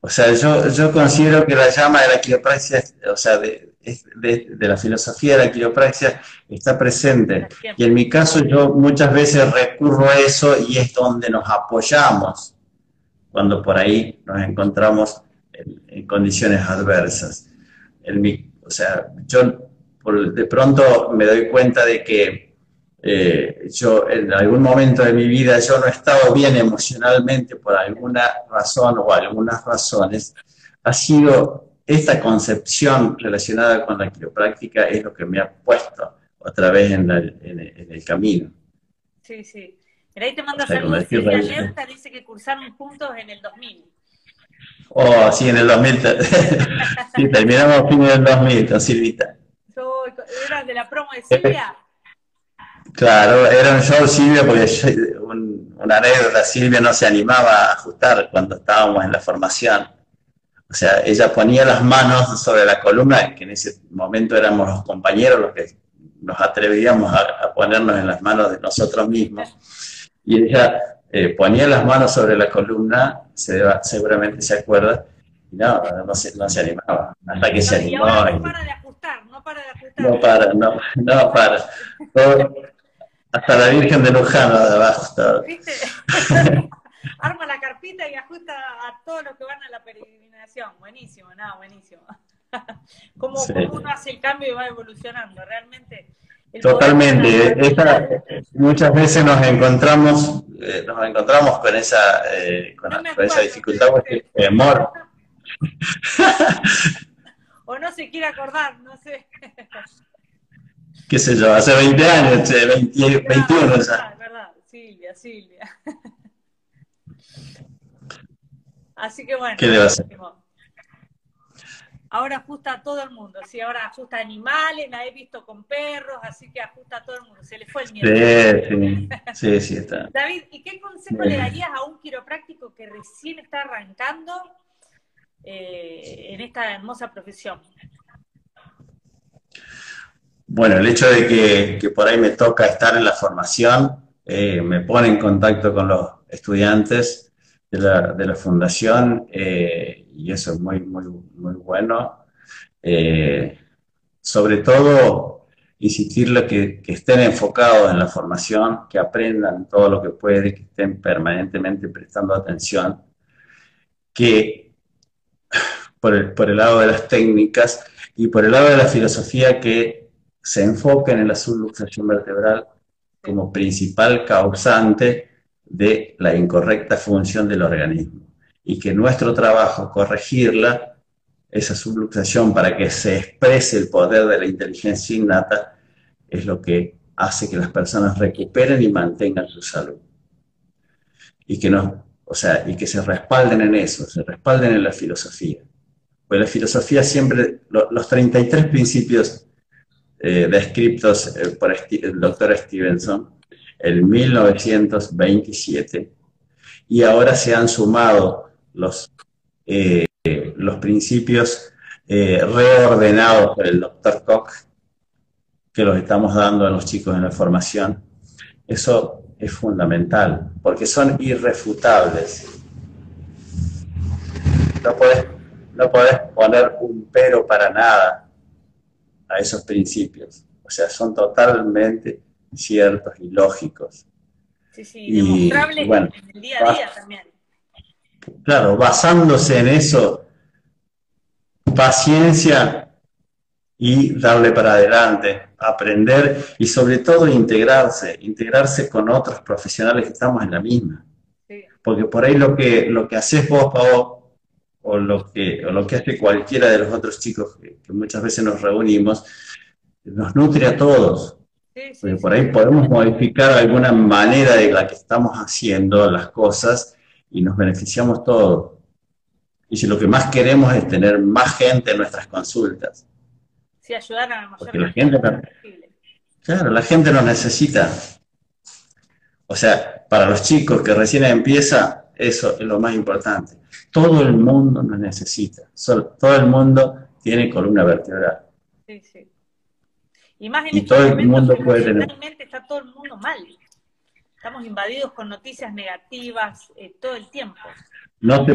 O sea, yo, yo considero que la llama de la quiropraxia, o sea, de, de, la filosofía de la quiropraxia está presente. Y en mi caso yo muchas veces recurro a eso y es donde nos apoyamos cuando por ahí nos encontramos en, condiciones adversas. o sea, yo de pronto me doy cuenta de que eh, yo en algún momento de mi vida yo no he estado bien emocionalmente por alguna razón o algunas razones, ha sido esta concepción relacionada con la quiropráctica es lo que me ha puesto otra vez en, el camino. Sí, sí. Pero ahí te manda saludos. Silvia dice que cursaron juntos en el 2000. Oh, sí, en el 2000. [LAUGHS] sí, terminamos fin del 2000 con Silvita. ¿Eras de la promo de Silvia? [LAUGHS] Claro, era un show Silvia porque una anécdota, Silvia no se animaba a ajustar cuando estábamos en la formación. O sea, ella ponía las manos sobre la columna, que en ese momento éramos los compañeros los que nos atrevíamos a, a ponernos en las manos de nosotros mismos. Y ella eh, ponía las manos sobre la columna, se, seguramente se acuerda, y no, no se, no se animaba, hasta que se animó. no para de ajustar, no para de ajustar. No para, no, no para. hasta la Virgen de Lujano de abajo. ¿Viste? [LAUGHS] Arma la carpita y ajusta a todos los que van a la peregrinación. Buenísimo, nada, buenísimo. [LAUGHS] cómo, cómo uno hace el cambio y va evolucionando, realmente Totalmente. muchas veces nos encontramos, eh, nos encontramos con esa, eh, con, esa dificultad, porque temor. [LAUGHS] o no se quiere acordar, no sé. [LAUGHS] ¿Qué sé yo? Hace 20 años, 21 verdad, verdad, Silvia, Silvia. Así que bueno. Ahora ajusta a todo el mundo, ¿sí? ahora ajusta a animales, la he visto con perros, así que ajusta a todo el mundo, se le fue el miedo. Sí, sí, está. [LAUGHS] David, ¿y qué consejo le darías a un quiropráctico que recién está arrancando eh, en esta hermosa profesión? bueno, el hecho de que, por ahí me toca estar en la formación, eh, me pone en contacto con los estudiantes de la, fundación eh, y eso es muy, muy, muy bueno. Eh, sobre todo, insistirle que, que estén enfocados en la formación, que aprendan todo lo que pueden, que estén permanentemente prestando atención, que por el, por el lado de las técnicas y por el lado de la filosofía que se enfoquen en la subluxación vertebral como principal causante de la incorrecta función del organismo y que nuestro trabajo corregirla, esa subluxación para que se exprese el poder de la inteligencia innata, es lo que hace que las personas recuperen y mantengan su salud. Y que, no, o sea, y que se respalden en eso, se respalden en la filosofía. Pues la filosofía siempre, los 33 principios eh, descritos eh, por el doctor Stevenson en 1927 y ahora se han sumado los, eh, los principios reordenados por el doctor Koch que los estamos dando a los chicos en la formación. Eso es fundamental porque son irrefutables. No puedes, no puedes poner un pero para nada a esos principios. O sea, son totalmente ciertos y lógicos. Sí, sí, demostrables en el día a día también. Claro, basándose en eso, paciencia y darle para adelante, aprender y sobre todo integrarse, integrarse con otros profesionales que estamos en la misma. Porque por ahí lo que, lo que haces vos, Pau, o lo que, o lo que hace cualquiera de los otros chicos que, muchas veces nos reunimos, nos nutre a todos. Porque por ahí podemos modificar alguna manera de la que estamos haciendo las cosas y nos beneficiamos todos. Y si lo que más queremos es tener más gente en nuestras consultas. Sí, ayudar a la mayor la gente Claro, la gente lo necesita. O sea, para los chicos que recién empieza, eso es lo más importante. Todo el mundo nos necesita. todo el mundo tiene columna vertebral. Sí, sí. Y más en y todo el mundo puede tener. está todo el mundo mal. Estamos invadidos con noticias negativas eh, todo el tiempo. No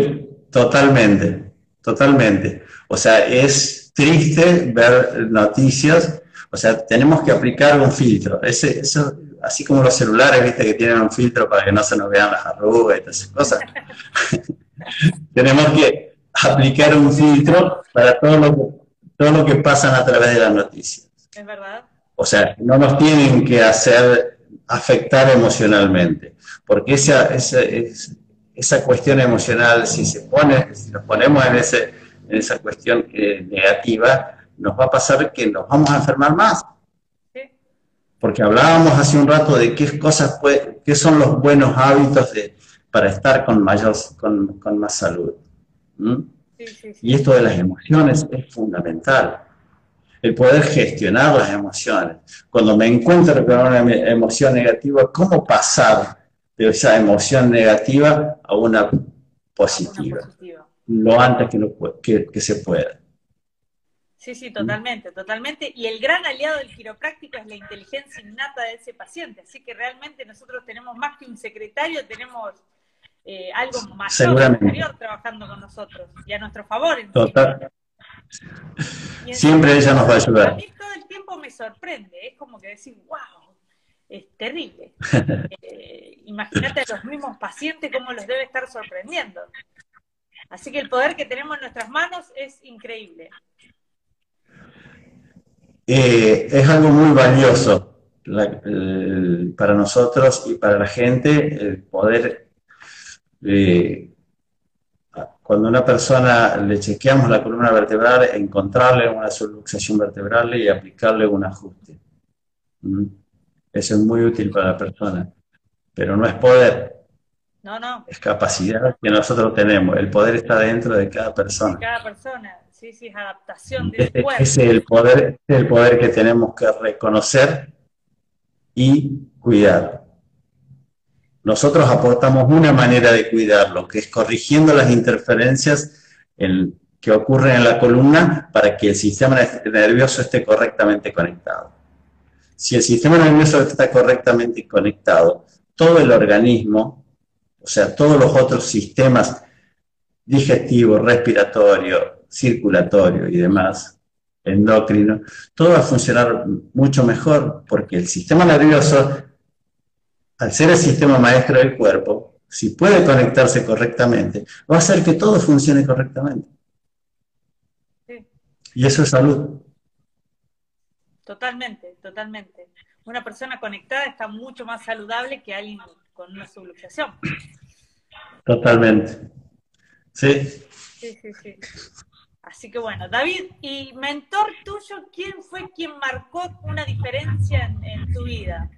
totalmente, totalmente. O sea, es triste ver noticias. O sea, tenemos que aplicar un filtro. Ese, eso, así como los celulares, viste, que tienen un filtro para que no se nos vean las arrugas y todas esas cosas. [LAUGHS] Tenemos que aplicar un filtro para todo lo, que, todo lo que pasan a través de las noticias. Es verdad. O sea, no nos tienen que hacer afectar emocionalmente, porque esa, esa, esa cuestión emocional, si se pone, si nos ponemos en, ese, en esa cuestión negativa, nos va a pasar que nos vamos a enfermar más. Porque hablábamos hace un rato de qué cosas, qué son los buenos hábitos de, para estar con, mayor, con, con más salud. Y esto de las emociones es fundamental. El poder gestionar las emociones. Cuando me encuentro con una emoción negativa, ¿cómo pasar de esa emoción negativa a una positiva? Lo antes que, que, se pueda. Sí, sí, totalmente, totalmente. Y el gran aliado del quiropráctico es la inteligencia innata de ese paciente. Así que realmente nosotros tenemos más que un secretario, tenemos eh, algo más superior trabajando con nosotros y a nuestro favor. Total. Siempre ella nos va a ayudar. A mí todo el tiempo me sorprende, es como que decir, wow, es terrible. [LAUGHS] Eh, imagínate a los mismos pacientes cómo los debe estar sorprendiendo. Así que el poder que tenemos en nuestras manos es increíble. Eh, es algo muy valioso para nosotros y para la gente el poder eh, cuando a una persona le chequeamos la columna vertebral, encontrarle una subluxación vertebral y aplicarle un ajuste. ¿Mm? Eso es muy útil para la persona, pero no es poder. No, no. Es capacidad que nosotros tenemos. El poder está dentro de cada persona. cada persona, sí, sí, es adaptación del cuerpo. Ese es el poder, el poder que tenemos que reconocer y cuidar. Nosotros aportamos una manera de cuidarlo, que es corrigiendo las interferencias que ocurren en la columna para que el sistema nervioso esté correctamente conectado. Si el sistema nervioso está correctamente conectado, todo el organismo, o sea, todos los otros sistemas digestivo, respiratorio, circulatorio y demás, endocrino, todo va a funcionar mucho mejor porque el sistema nervioso, al ser el sistema maestro del cuerpo, si puede conectarse correctamente, va a hacer que todo funcione correctamente. Y eso es salud. Totalmente, totalmente. Una persona conectada está mucho más saludable que alguien con una subluxación. Totalmente. Sí. Sí, sí, sí. Así que bueno, David, y mentor tuyo, ¿quién fue quien marcó una diferencia en, tu vida?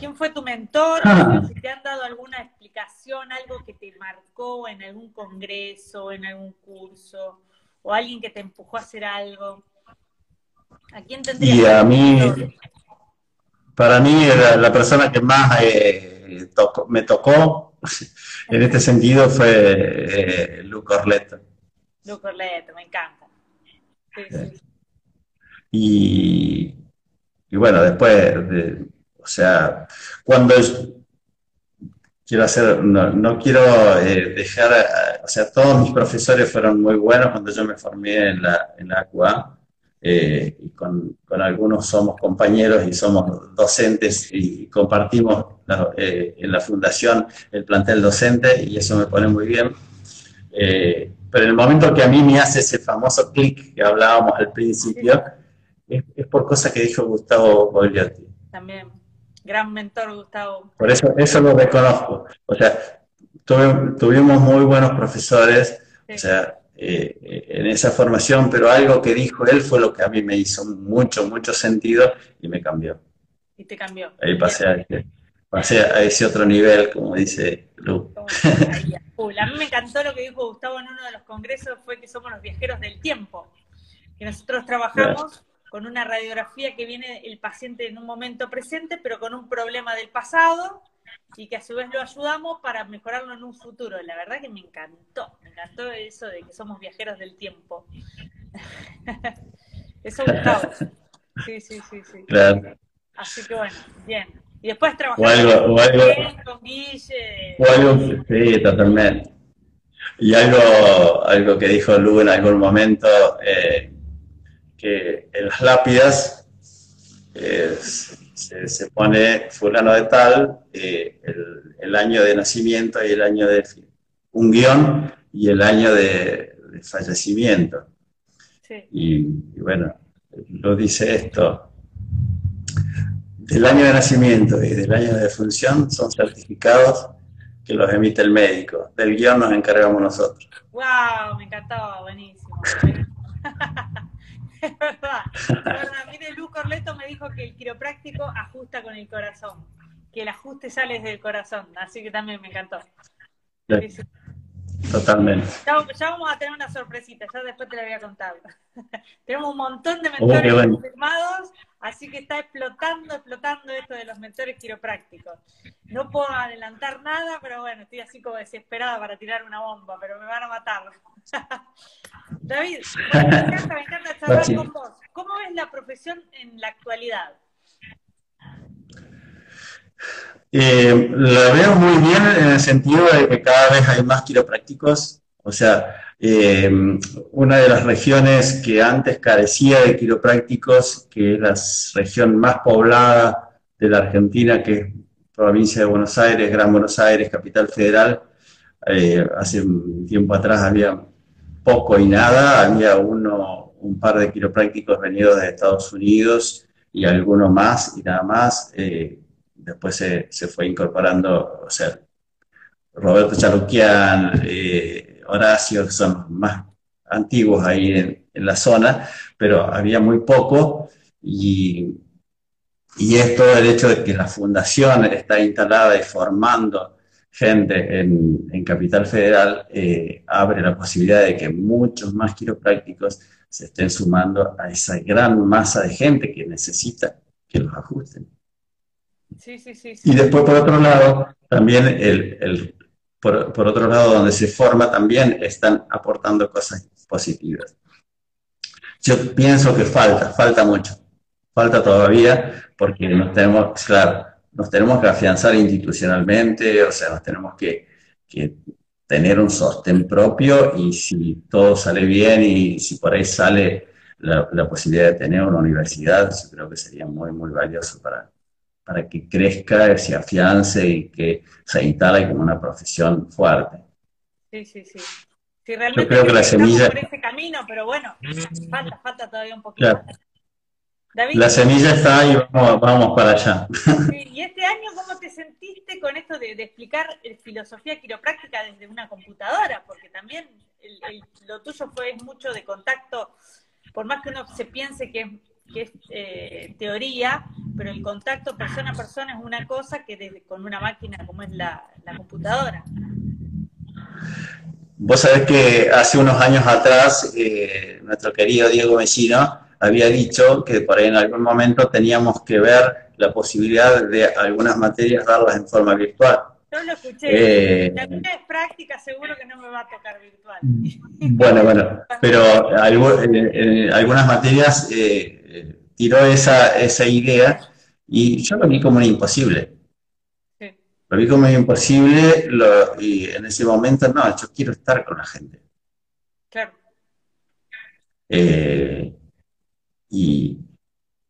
¿Quién fue tu mentor? Ah. Si te han dado alguna explicación, algo que te marcó en algún congreso, en algún curso, o alguien que te empujó a hacer algo. ¿A quién tendrías? Y a mí, para mí, la, persona que más eh, me tocó [LAUGHS] en este sentido fue eh, Luke Orleto. Luke Orleto, me encanta. Y, y, bueno, después, o sea, cuando quiero hacer, no, quiero eh, dejar, o sea, todos mis profesores fueron muy buenos cuando yo me formé en la, en la ACUA. Eh, y con, algunos somos compañeros y somos docentes y compartimos eh, en la fundación el plantel docente y eso me pone muy bien. Eh, pero en el momento que a mí me hace ese famoso clic que hablábamos al principio, es, por cosa que dijo Gustavo Bogliotti. También, gran mentor Gustavo. Por eso, eso lo reconozco. O sea, tuvimos muy buenos profesores, o sea, eh, en esa formación, pero algo que dijo él fue lo que a mí me hizo mucho, mucho sentido y me cambió. Y te cambió. Ahí pasé a, pasé a ese otro nivel, como dice Lu. A mí me encantó lo que dijo Gustavo en uno de los congresos, fue que somos los viajeros del tiempo, que nosotros trabajamos con una radiografía que viene el paciente en un momento presente, pero con un problema del pasado, y que a su vez lo ayudamos para mejorarlo en un futuro. La verdad que me encantó, me encantó eso de que somos viajeros del tiempo. [LAUGHS] eso gustaba. Sí, sí, sí, sí. Claro. Así que bueno, bien. Y después trabajamos con Guille. O algo, sí, totalmente. Y algo, algo que dijo Lu en algún momento, eh, que en las lápidas es se, pone fulano de tal, eh, el, año de nacimiento y el año de un guion y el año de, fallecimiento. Y, bueno, lo dice esto. Del año de nacimiento y del año de defunción son certificados que los emite el médico. Del guion nos encargamos nosotros. ¡Wow! Me encantó, buenísimo. [LAUGHS] Es verdad, [LAUGHS] de Luz Corleto me dijo que el quiropráctico ajusta con el corazón, que el ajuste sale desde el corazón, así que también me encantó. Totalmente. Ya, vamos a tener una sorpresita, ya después te la voy a contar. [LAUGHS] Tenemos un montón de mentores confirmados, así que está explotando, explotando esto de los mentores quiroprácticos. No puedo adelantar nada, pero bueno, estoy así como desesperada para tirar una bomba, pero me van a matar. [LAUGHS] David, me encanta, me encanta charlar con vos. ¿Cómo ves la profesión en la actualidad? Eh, la veo muy bien en el sentido de que cada vez hay más quiroprácticos. O sea, eh, una de las regiones que antes carecía de quiroprácticos, que es la región más poblada de la Argentina, que es provincia de Buenos Aires, Gran Buenos Aires, capital federal, eh, hace un tiempo atrás había poco y nada, había uno, un par de quiroprácticos venidos de Estados Unidos y alguno más y nada más. Eh, después se, se, fue incorporando, o sea, Roberto Chaluquian, eh, Horacio, que son más antiguos ahí en, en, la zona, pero había muy poco y, y esto, el hecho de que la fundación está instalada y formando gente en, Capital Federal, eh, abre la posibilidad de que muchos más quiroprácticos se estén sumando a esa gran masa de gente que necesita que los ajusten. Y después, por otro lado, también el, por, otro lado, donde se forma, también están aportando cosas positivas. Yo pienso que falta, falta mucho. falta todavía porque nos tenemos, claro, nos tenemos que afianzar institucionalmente, o sea, nos tenemos que, tener un sostén propio y si todo sale bien y si por ahí sale la, posibilidad de tener una universidad, yo creo que sería muy, muy valioso para, para que crezca, se afiance y que se instale como una profesión fuerte. Sí, sí, sí. yo creo que la semilla... Por ese camino, pero bueno, falta, falta todavía un poquito la semilla está ahí, vamos, vamos para allá. ¿Y este año cómo te sentiste con esto de, explicar filosofía quiropráctica desde una computadora? Porque también lo tuyo fue mucho de contacto, por más que uno se piense que, es eh, teoría, pero el contacto persona a persona es una cosa que con una máquina como es la, computadora. Vos sabés que hace unos años atrás, eh, nuestro querido Diego Mesino, había dicho que por ahí en algún momento teníamos que ver la posibilidad de algunas materias darlas en forma virtual. Yo lo escuché. Eh, la es práctica, seguro que no me va a tocar virtual. Bueno, bueno, pero en, algunas materias eh, tiró esa, esa idea y yo lo vi como imposible. Lo vi como imposible y en ese momento, no, yo quiero estar con la gente. Claro. Eh, y,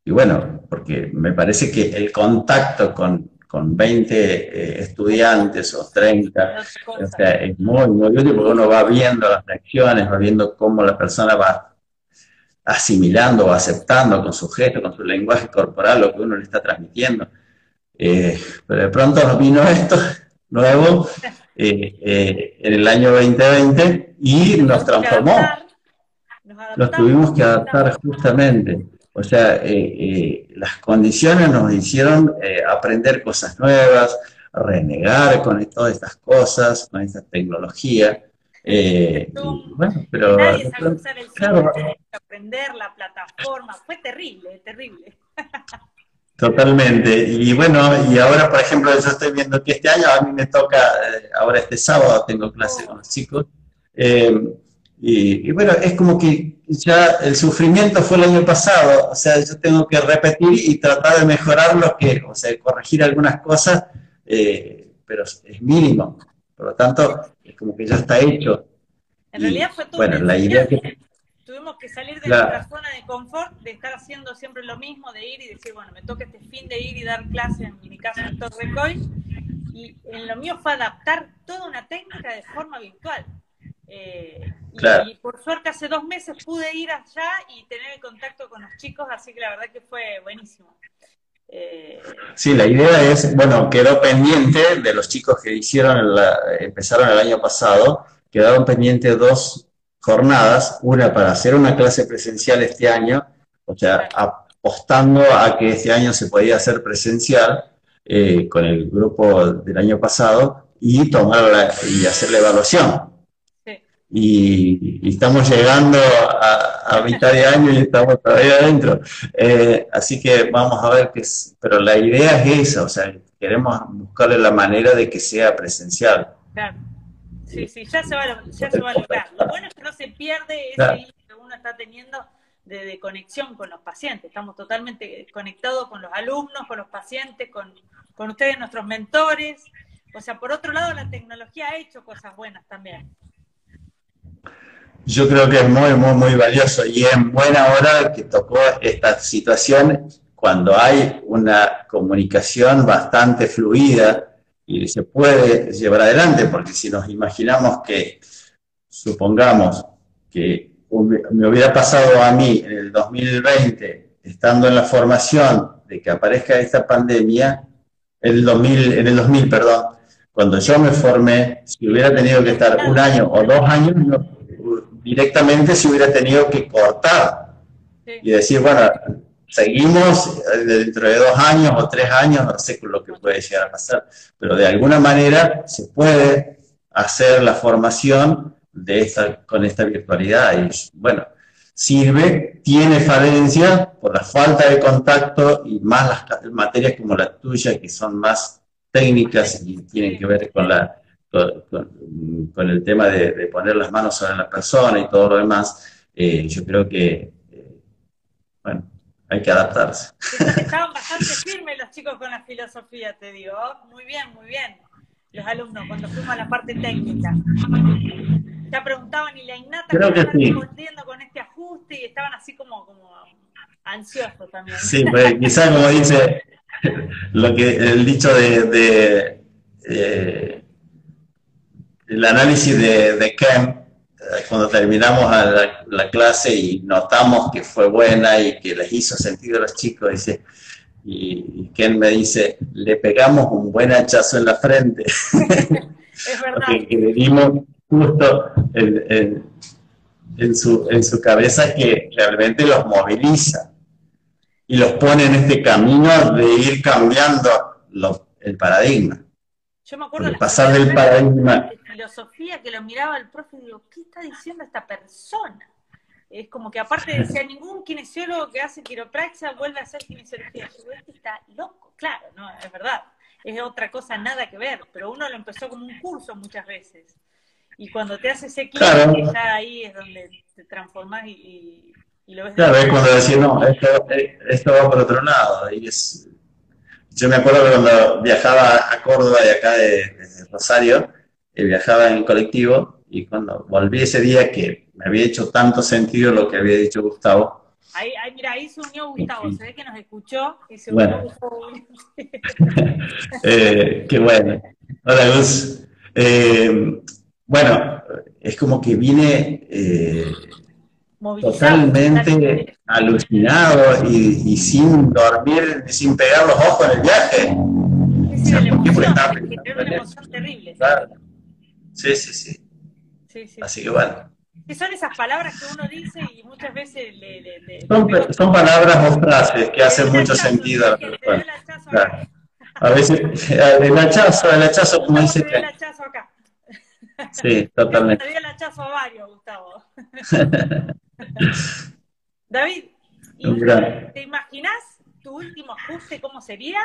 bueno, porque me parece que el contacto con, con 20 eh, estudiantes o 30 es muy, muy útil porque uno va viendo las reacciones, va viendo cómo la persona va asimilando o aceptando con su gesto, con su lenguaje corporal lo que uno le está transmitiendo. Eh, pero de pronto nos vino esto [LAUGHS] nuevo eh, en el año 2020 y nos transformó nos tuvimos que adaptar justamente. O sea, eh, eh, las condiciones nos hicieron eh, aprender cosas nuevas, renegar con todas estas cosas, con esta tecnología. Bueno, pero Nadie sabe usar el claro, aprender la plataforma, fue terrible, terrible. Totalmente. Y bueno, y ahora, por ejemplo, yo estoy viendo que este año a mí me toca, ahora este sábado tengo clase con los chicos. Y, bueno, es como que ya el sufrimiento fue el año pasado, o sea, yo tengo que repetir y tratar de mejorar lo que, o sea, corregir algunas cosas, eh, pero es mínimo. Por lo tanto, es como que ya está hecho. En realidad fue todo bueno, la idea que, Tuvimos que salir de nuestra zona de confort, de estar haciendo siempre lo mismo, de ir y decir, bueno, me toca este fin de ir y dar clases, en mi caso en Torrecoy, y en lo mío fue adaptar toda una técnica de forma virtual. Eh, y, por suerte hace dos meses pude ir allá y tener el contacto con los chicos, así que la verdad que fue buenísimo. Sí, la idea es, bueno, quedó pendiente de los chicos que hicieron, empezaron el año pasado, quedaron pendientes dos jornadas, una para hacer una clase presencial este año, o sea, apostando a que este año se podía hacer presencial eh, con el grupo del año pasado y tomar y hacer la evaluación y, estamos llegando a, mitad de año y estamos todavía adentro. Eh, así que vamos a ver qué es, pero la idea es esa, o sea, queremos buscarle la manera de que sea presencial. Claro. Sí, sí, ya se va, ya se va a lograr. Lo bueno es que no se pierde ese hilo que uno está teniendo de, de, conexión con los pacientes. Estamos totalmente conectados con los alumnos, con los pacientes, con, con ustedes, nuestros mentores. O sea, por otro lado, la tecnología ha hecho cosas buenas también. Yo creo que es muy, muy, muy valioso y en buena hora que tocó esta situación cuando hay una comunicación bastante fluida y se puede llevar adelante, porque si nos imaginamos que, supongamos que me hubiera pasado a mí en el 2020, estando en la formación de que aparezca esta pandemia, en el 2000, en el 2000 perdón, cuando yo me formé, si hubiera tenido que estar un año o dos años, directamente se hubiera tenido que cortar y decir, bueno, seguimos eh, dentro de dos años o tres años, no sé lo que puede llegar a pasar, pero de alguna manera se puede hacer la formación de esta, con esta virtualidad y bueno, sirve, tiene falencia por la falta de contacto y más las materias como la tuya que son más técnicas y tienen que ver con la con, el tema de, poner las manos sobre la persona y todo lo demás, eh, yo creo que, eh, bueno, hay que adaptarse. Estaban [LAUGHS] bastante firmes los chicos con la filosofía, te digo. Muy bien, muy bien. Los alumnos, cuando fuimos a la parte técnica. Ya preguntaban, ¿y la innata Creo que sí. respondiendo con este ajuste? Y estaban así como, como ansiosos también. Sí, pues quizás como dice lo que el dicho de, eh, el análisis de, de Ken, eh, cuando terminamos la, clase y notamos que fue buena y que les hizo sentido a los chicos, dice, y, Ken me dice, le pegamos un buen hachazo en la frente. [LAUGHS] [LAUGHS] es verdad. que le dimos justo en, en, su, en su cabeza que realmente los moviliza y los pone en este camino de ir cambiando el paradigma. Yo me acuerdo de pasar del paradigma. Filosofía que lo miraba el profe y digo, ¿qué está diciendo esta persona? Es como que aparte [LAUGHS] decía, ningún kinesiólogo que hace quiropraxia vuelve a hacer kinesiología. Yo este está loco, claro, no, es verdad. Es otra cosa, nada que ver, pero uno lo empezó como un curso muchas veces. Y cuando te haces ese clic, ya ahí es donde te transformas y, lo ves. Claro, es cuando decís, no, esto, esto va por otro lado. Y es, yo me acuerdo que cuando viajaba a Córdoba de acá de, Rosario, eh, viajaba en colectivo y cuando volví ese día que me había hecho tanto sentido lo que había dicho Gustavo. Ahí, ahí mira, ahí se unió Gustavo, se ve que nos escuchó y se unió bueno. Gustavo. [LAUGHS] eh, qué bueno. Hola Gus. Eh, bueno, es como que vine eh, totalmente alucinado y, sin dormir, sin pegar los ojos en el viaje. Sí, una emoción terrible. Sí, sí, sí. Así que bueno. Que son esas palabras que uno dice y muchas veces le... le, son, son, palabras o frases que hacen mucho sentido a la persona. Claro. A veces, [LAUGHS] el hachazo, el hachazo, como dice que... Sí, totalmente. [LAUGHS] Te el hachazo a varios, Gustavo. [LAUGHS] David, ¿te imaginas tu último ajuste cómo sería?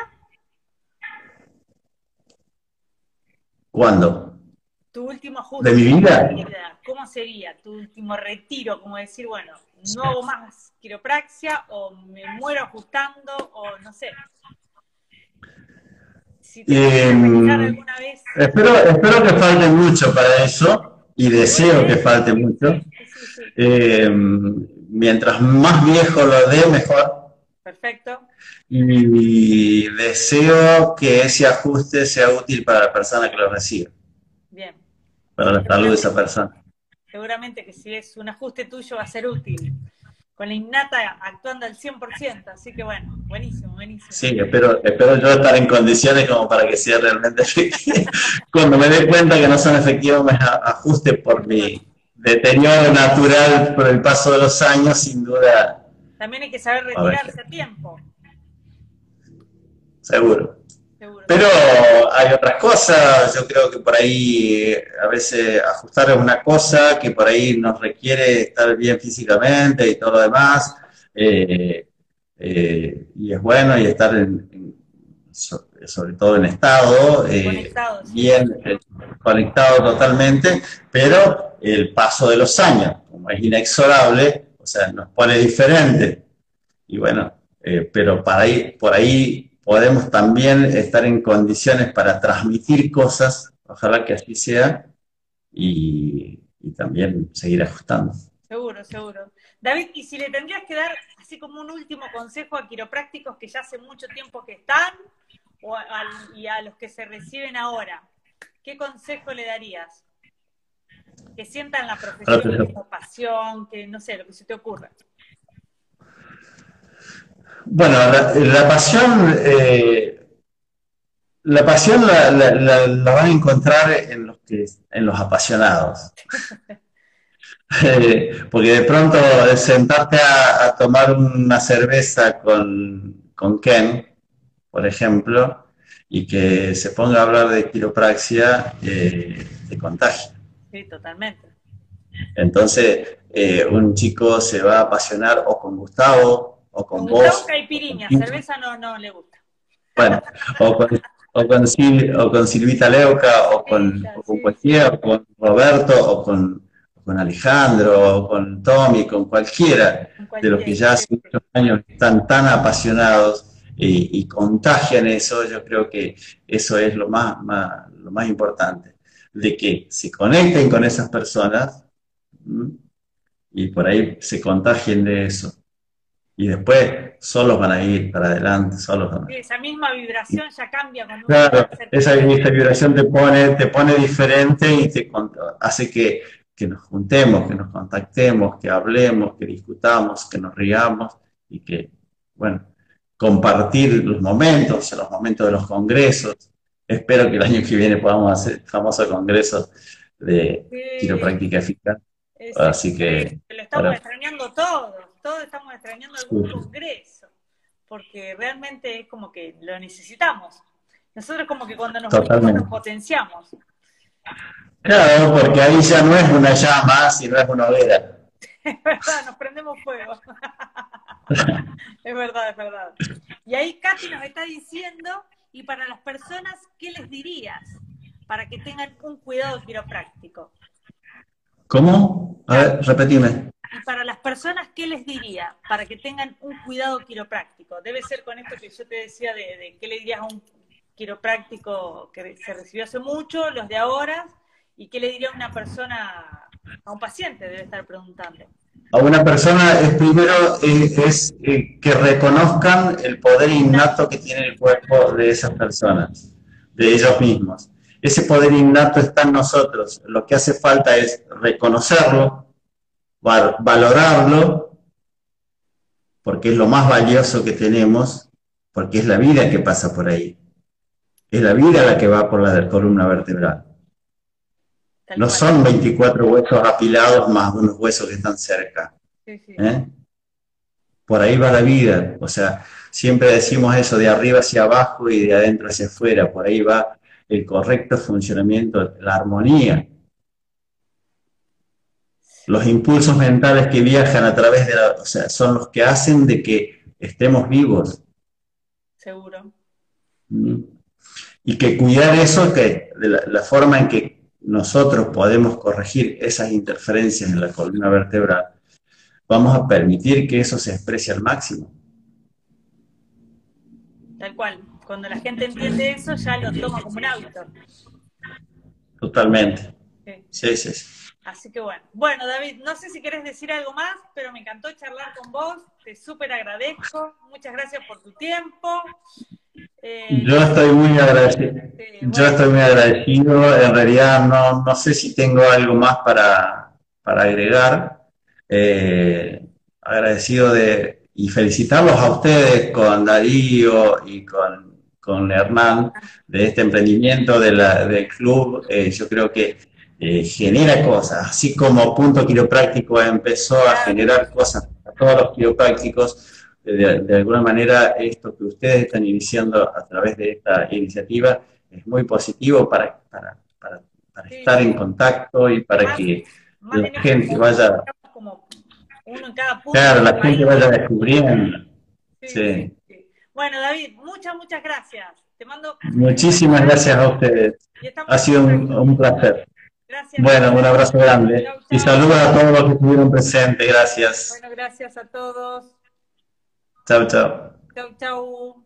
¿Cuándo? Tu último ajuste. ¿De mi vida? ¿Cómo sería tu último retiro? Como decir, bueno, no hago más quiropraxia o me muero ajustando o no sé. Si te em, alguna vez... espero, espero que falte mucho para eso y deseo que falte mucho. Eh, mientras más viejo lo dé, mejor. Perfecto. Y deseo que ese ajuste sea útil para la persona que lo recibe. Para la salud de esa persona. Seguramente que si es un ajuste tuyo va a ser útil. Con la innata actuando al 100%, así que bueno, buenísimo, buenísimo. Sí, espero, espero yo estar en condiciones como para que sea realmente efectivo. [LAUGHS] Cuando me dé cuenta que no son efectivos, me ajuste por mi, deterioro natural por el paso de los años, sin duda. También hay que saber retirarse a tiempo. Seguro. Pero hay otras cosas, yo creo que por ahí a veces ajustar es una cosa que por ahí nos requiere estar bien físicamente y todo lo demás, eh, eh, y es bueno y estar sobre todo en estado, eh, bien conectado totalmente, pero el paso de los años, como es inexorable, o sea, nos pone diferente. Y bueno, eh, pero para ahí, por ahí podemos también estar en condiciones para transmitir cosas, ojalá que así sea, y, también seguir ajustando. Seguro, seguro. David, y si le tendrías que dar así como un último consejo a quiroprácticos que ya hace mucho tiempo que están, o y a los que se reciben ahora, ¿qué consejo le darías? que sientan la profesión como pasión, que no sé, lo que se te ocurra. Bueno, la, pasión, eh, la pasión la, van a encontrar en los, que, en los apasionados. [LAUGHS] Eh, porque de pronto sentarte a, tomar una cerveza con, con, Ken, por ejemplo, y que se ponga a hablar de quiropraxia, eh, te contagia. Sí, totalmente. Entonces, eh, un chico se va a apasionar o con Gustavo o con, con vos. Caipiriña, cerveza no, no le gusta. Bueno, o con, o con, Sil, o con Silvita Leuca, o con, sí, o con, o con Roberto, o con, con Alejandro, con Tommy, con cualquiera, de los que ya hace muchos años están tan apasionados y, contagian eso, yo creo que eso es lo más, lo más importante, de que se conecten con esas personas y por ahí se contagien de eso. Y después solos van a ir para adelante, solos van a ir. Esa misma vibración ya cambia. Cuando claro, esa, esa, vibración te pone, te pone diferente y te hace que, que nos juntemos, que nos contactemos, que hablemos, que discutamos, que nos riamos y que, bueno, compartir los momentos, los momentos de los congresos. Espero que el año que viene podamos hacer el famoso congreso de quiropráctica eficaz. Así que... Lo estamos extrañando todos, todos estamos extrañando algún congreso, porque realmente es como que lo necesitamos. Nosotros como que cuando nos unimos nos potenciamos. Claro, porque ahí ya no es una llama, sino es una hoguera. [LAUGHS] es verdad, nos prendemos fuego. [LAUGHS] es verdad, es verdad. Y ahí Katy nos está diciendo, y para las personas, ¿qué les dirías? Para que tengan un cuidado quiropráctico. ¿Cómo? A ver, repetime. Y para las personas, ¿qué les diría? Para que tengan un cuidado quiropráctico. Debe ser con esto que yo te decía de, de qué le dirías a un quiropráctico que se recibió hace mucho, los de ahora, y qué le diría a una persona, a un paciente, debe estar preguntando a una persona es primero es, eh, que reconozcan el poder innato que tiene el cuerpo de esas personas, de ellos mismos. Ese poder innato está en nosotros. Lo que hace falta es reconocerlo, valorarlo, porque es lo más valioso que tenemos, porque es la vida que pasa por ahí. Es la vida la que va por la columna vertebral no son 24 huesos apilados más unos huesos que están cerca. ¿eh? Por ahí va la vida. O sea, siempre decimos eso de arriba hacia abajo y de adentro hacia afuera. Por ahí va el correcto funcionamiento, la armonía. Los impulsos mentales que viajan a través de la... O sea, son los que hacen de que estemos vivos. Seguro. ¿Mm? Y que cuidar eso, que de la forma en que nosotros podemos corregir esas interferencias en la columna vertebral, vamos a permitir que eso se exprese al máximo. Tal cual. Cuando la gente entiende eso, ya lo toma como un hábito. Totalmente. Sí. sí, sí. Así que bueno. Bueno, David, no sé si querés decir algo más, pero me encantó charlar con vos. Te súper agradezco. Muchas gracias por tu tiempo. Eh, yo estoy muy agradecido. Yo estoy muy agradecido. En realidad no, sé si tengo algo más para, agregar. Eh, agradecido de y felicitarlos a ustedes con Darío y con, con Hernán de este emprendimiento de la, del club. Eh, yo creo que genera cosas, así como Punto Quiropráctico empezó a generar cosas a todos los quiroprácticos de, alguna manera esto que ustedes están iniciando a través de esta iniciativa es muy positivo para, para, para, estar en contacto y para que la gente vaya... claro, la gente vaya descubriendo. Sí, Bueno, David, muchas, muchas gracias. Te mando... Muchísimas gracias a ustedes. Ha sido un, placer. Gracias. Bueno, un abrazo grande. Y saludos a todos los que estuvieron presentes. Gracias. Bueno, gracias a todos. Chao, chao. Chao, chao.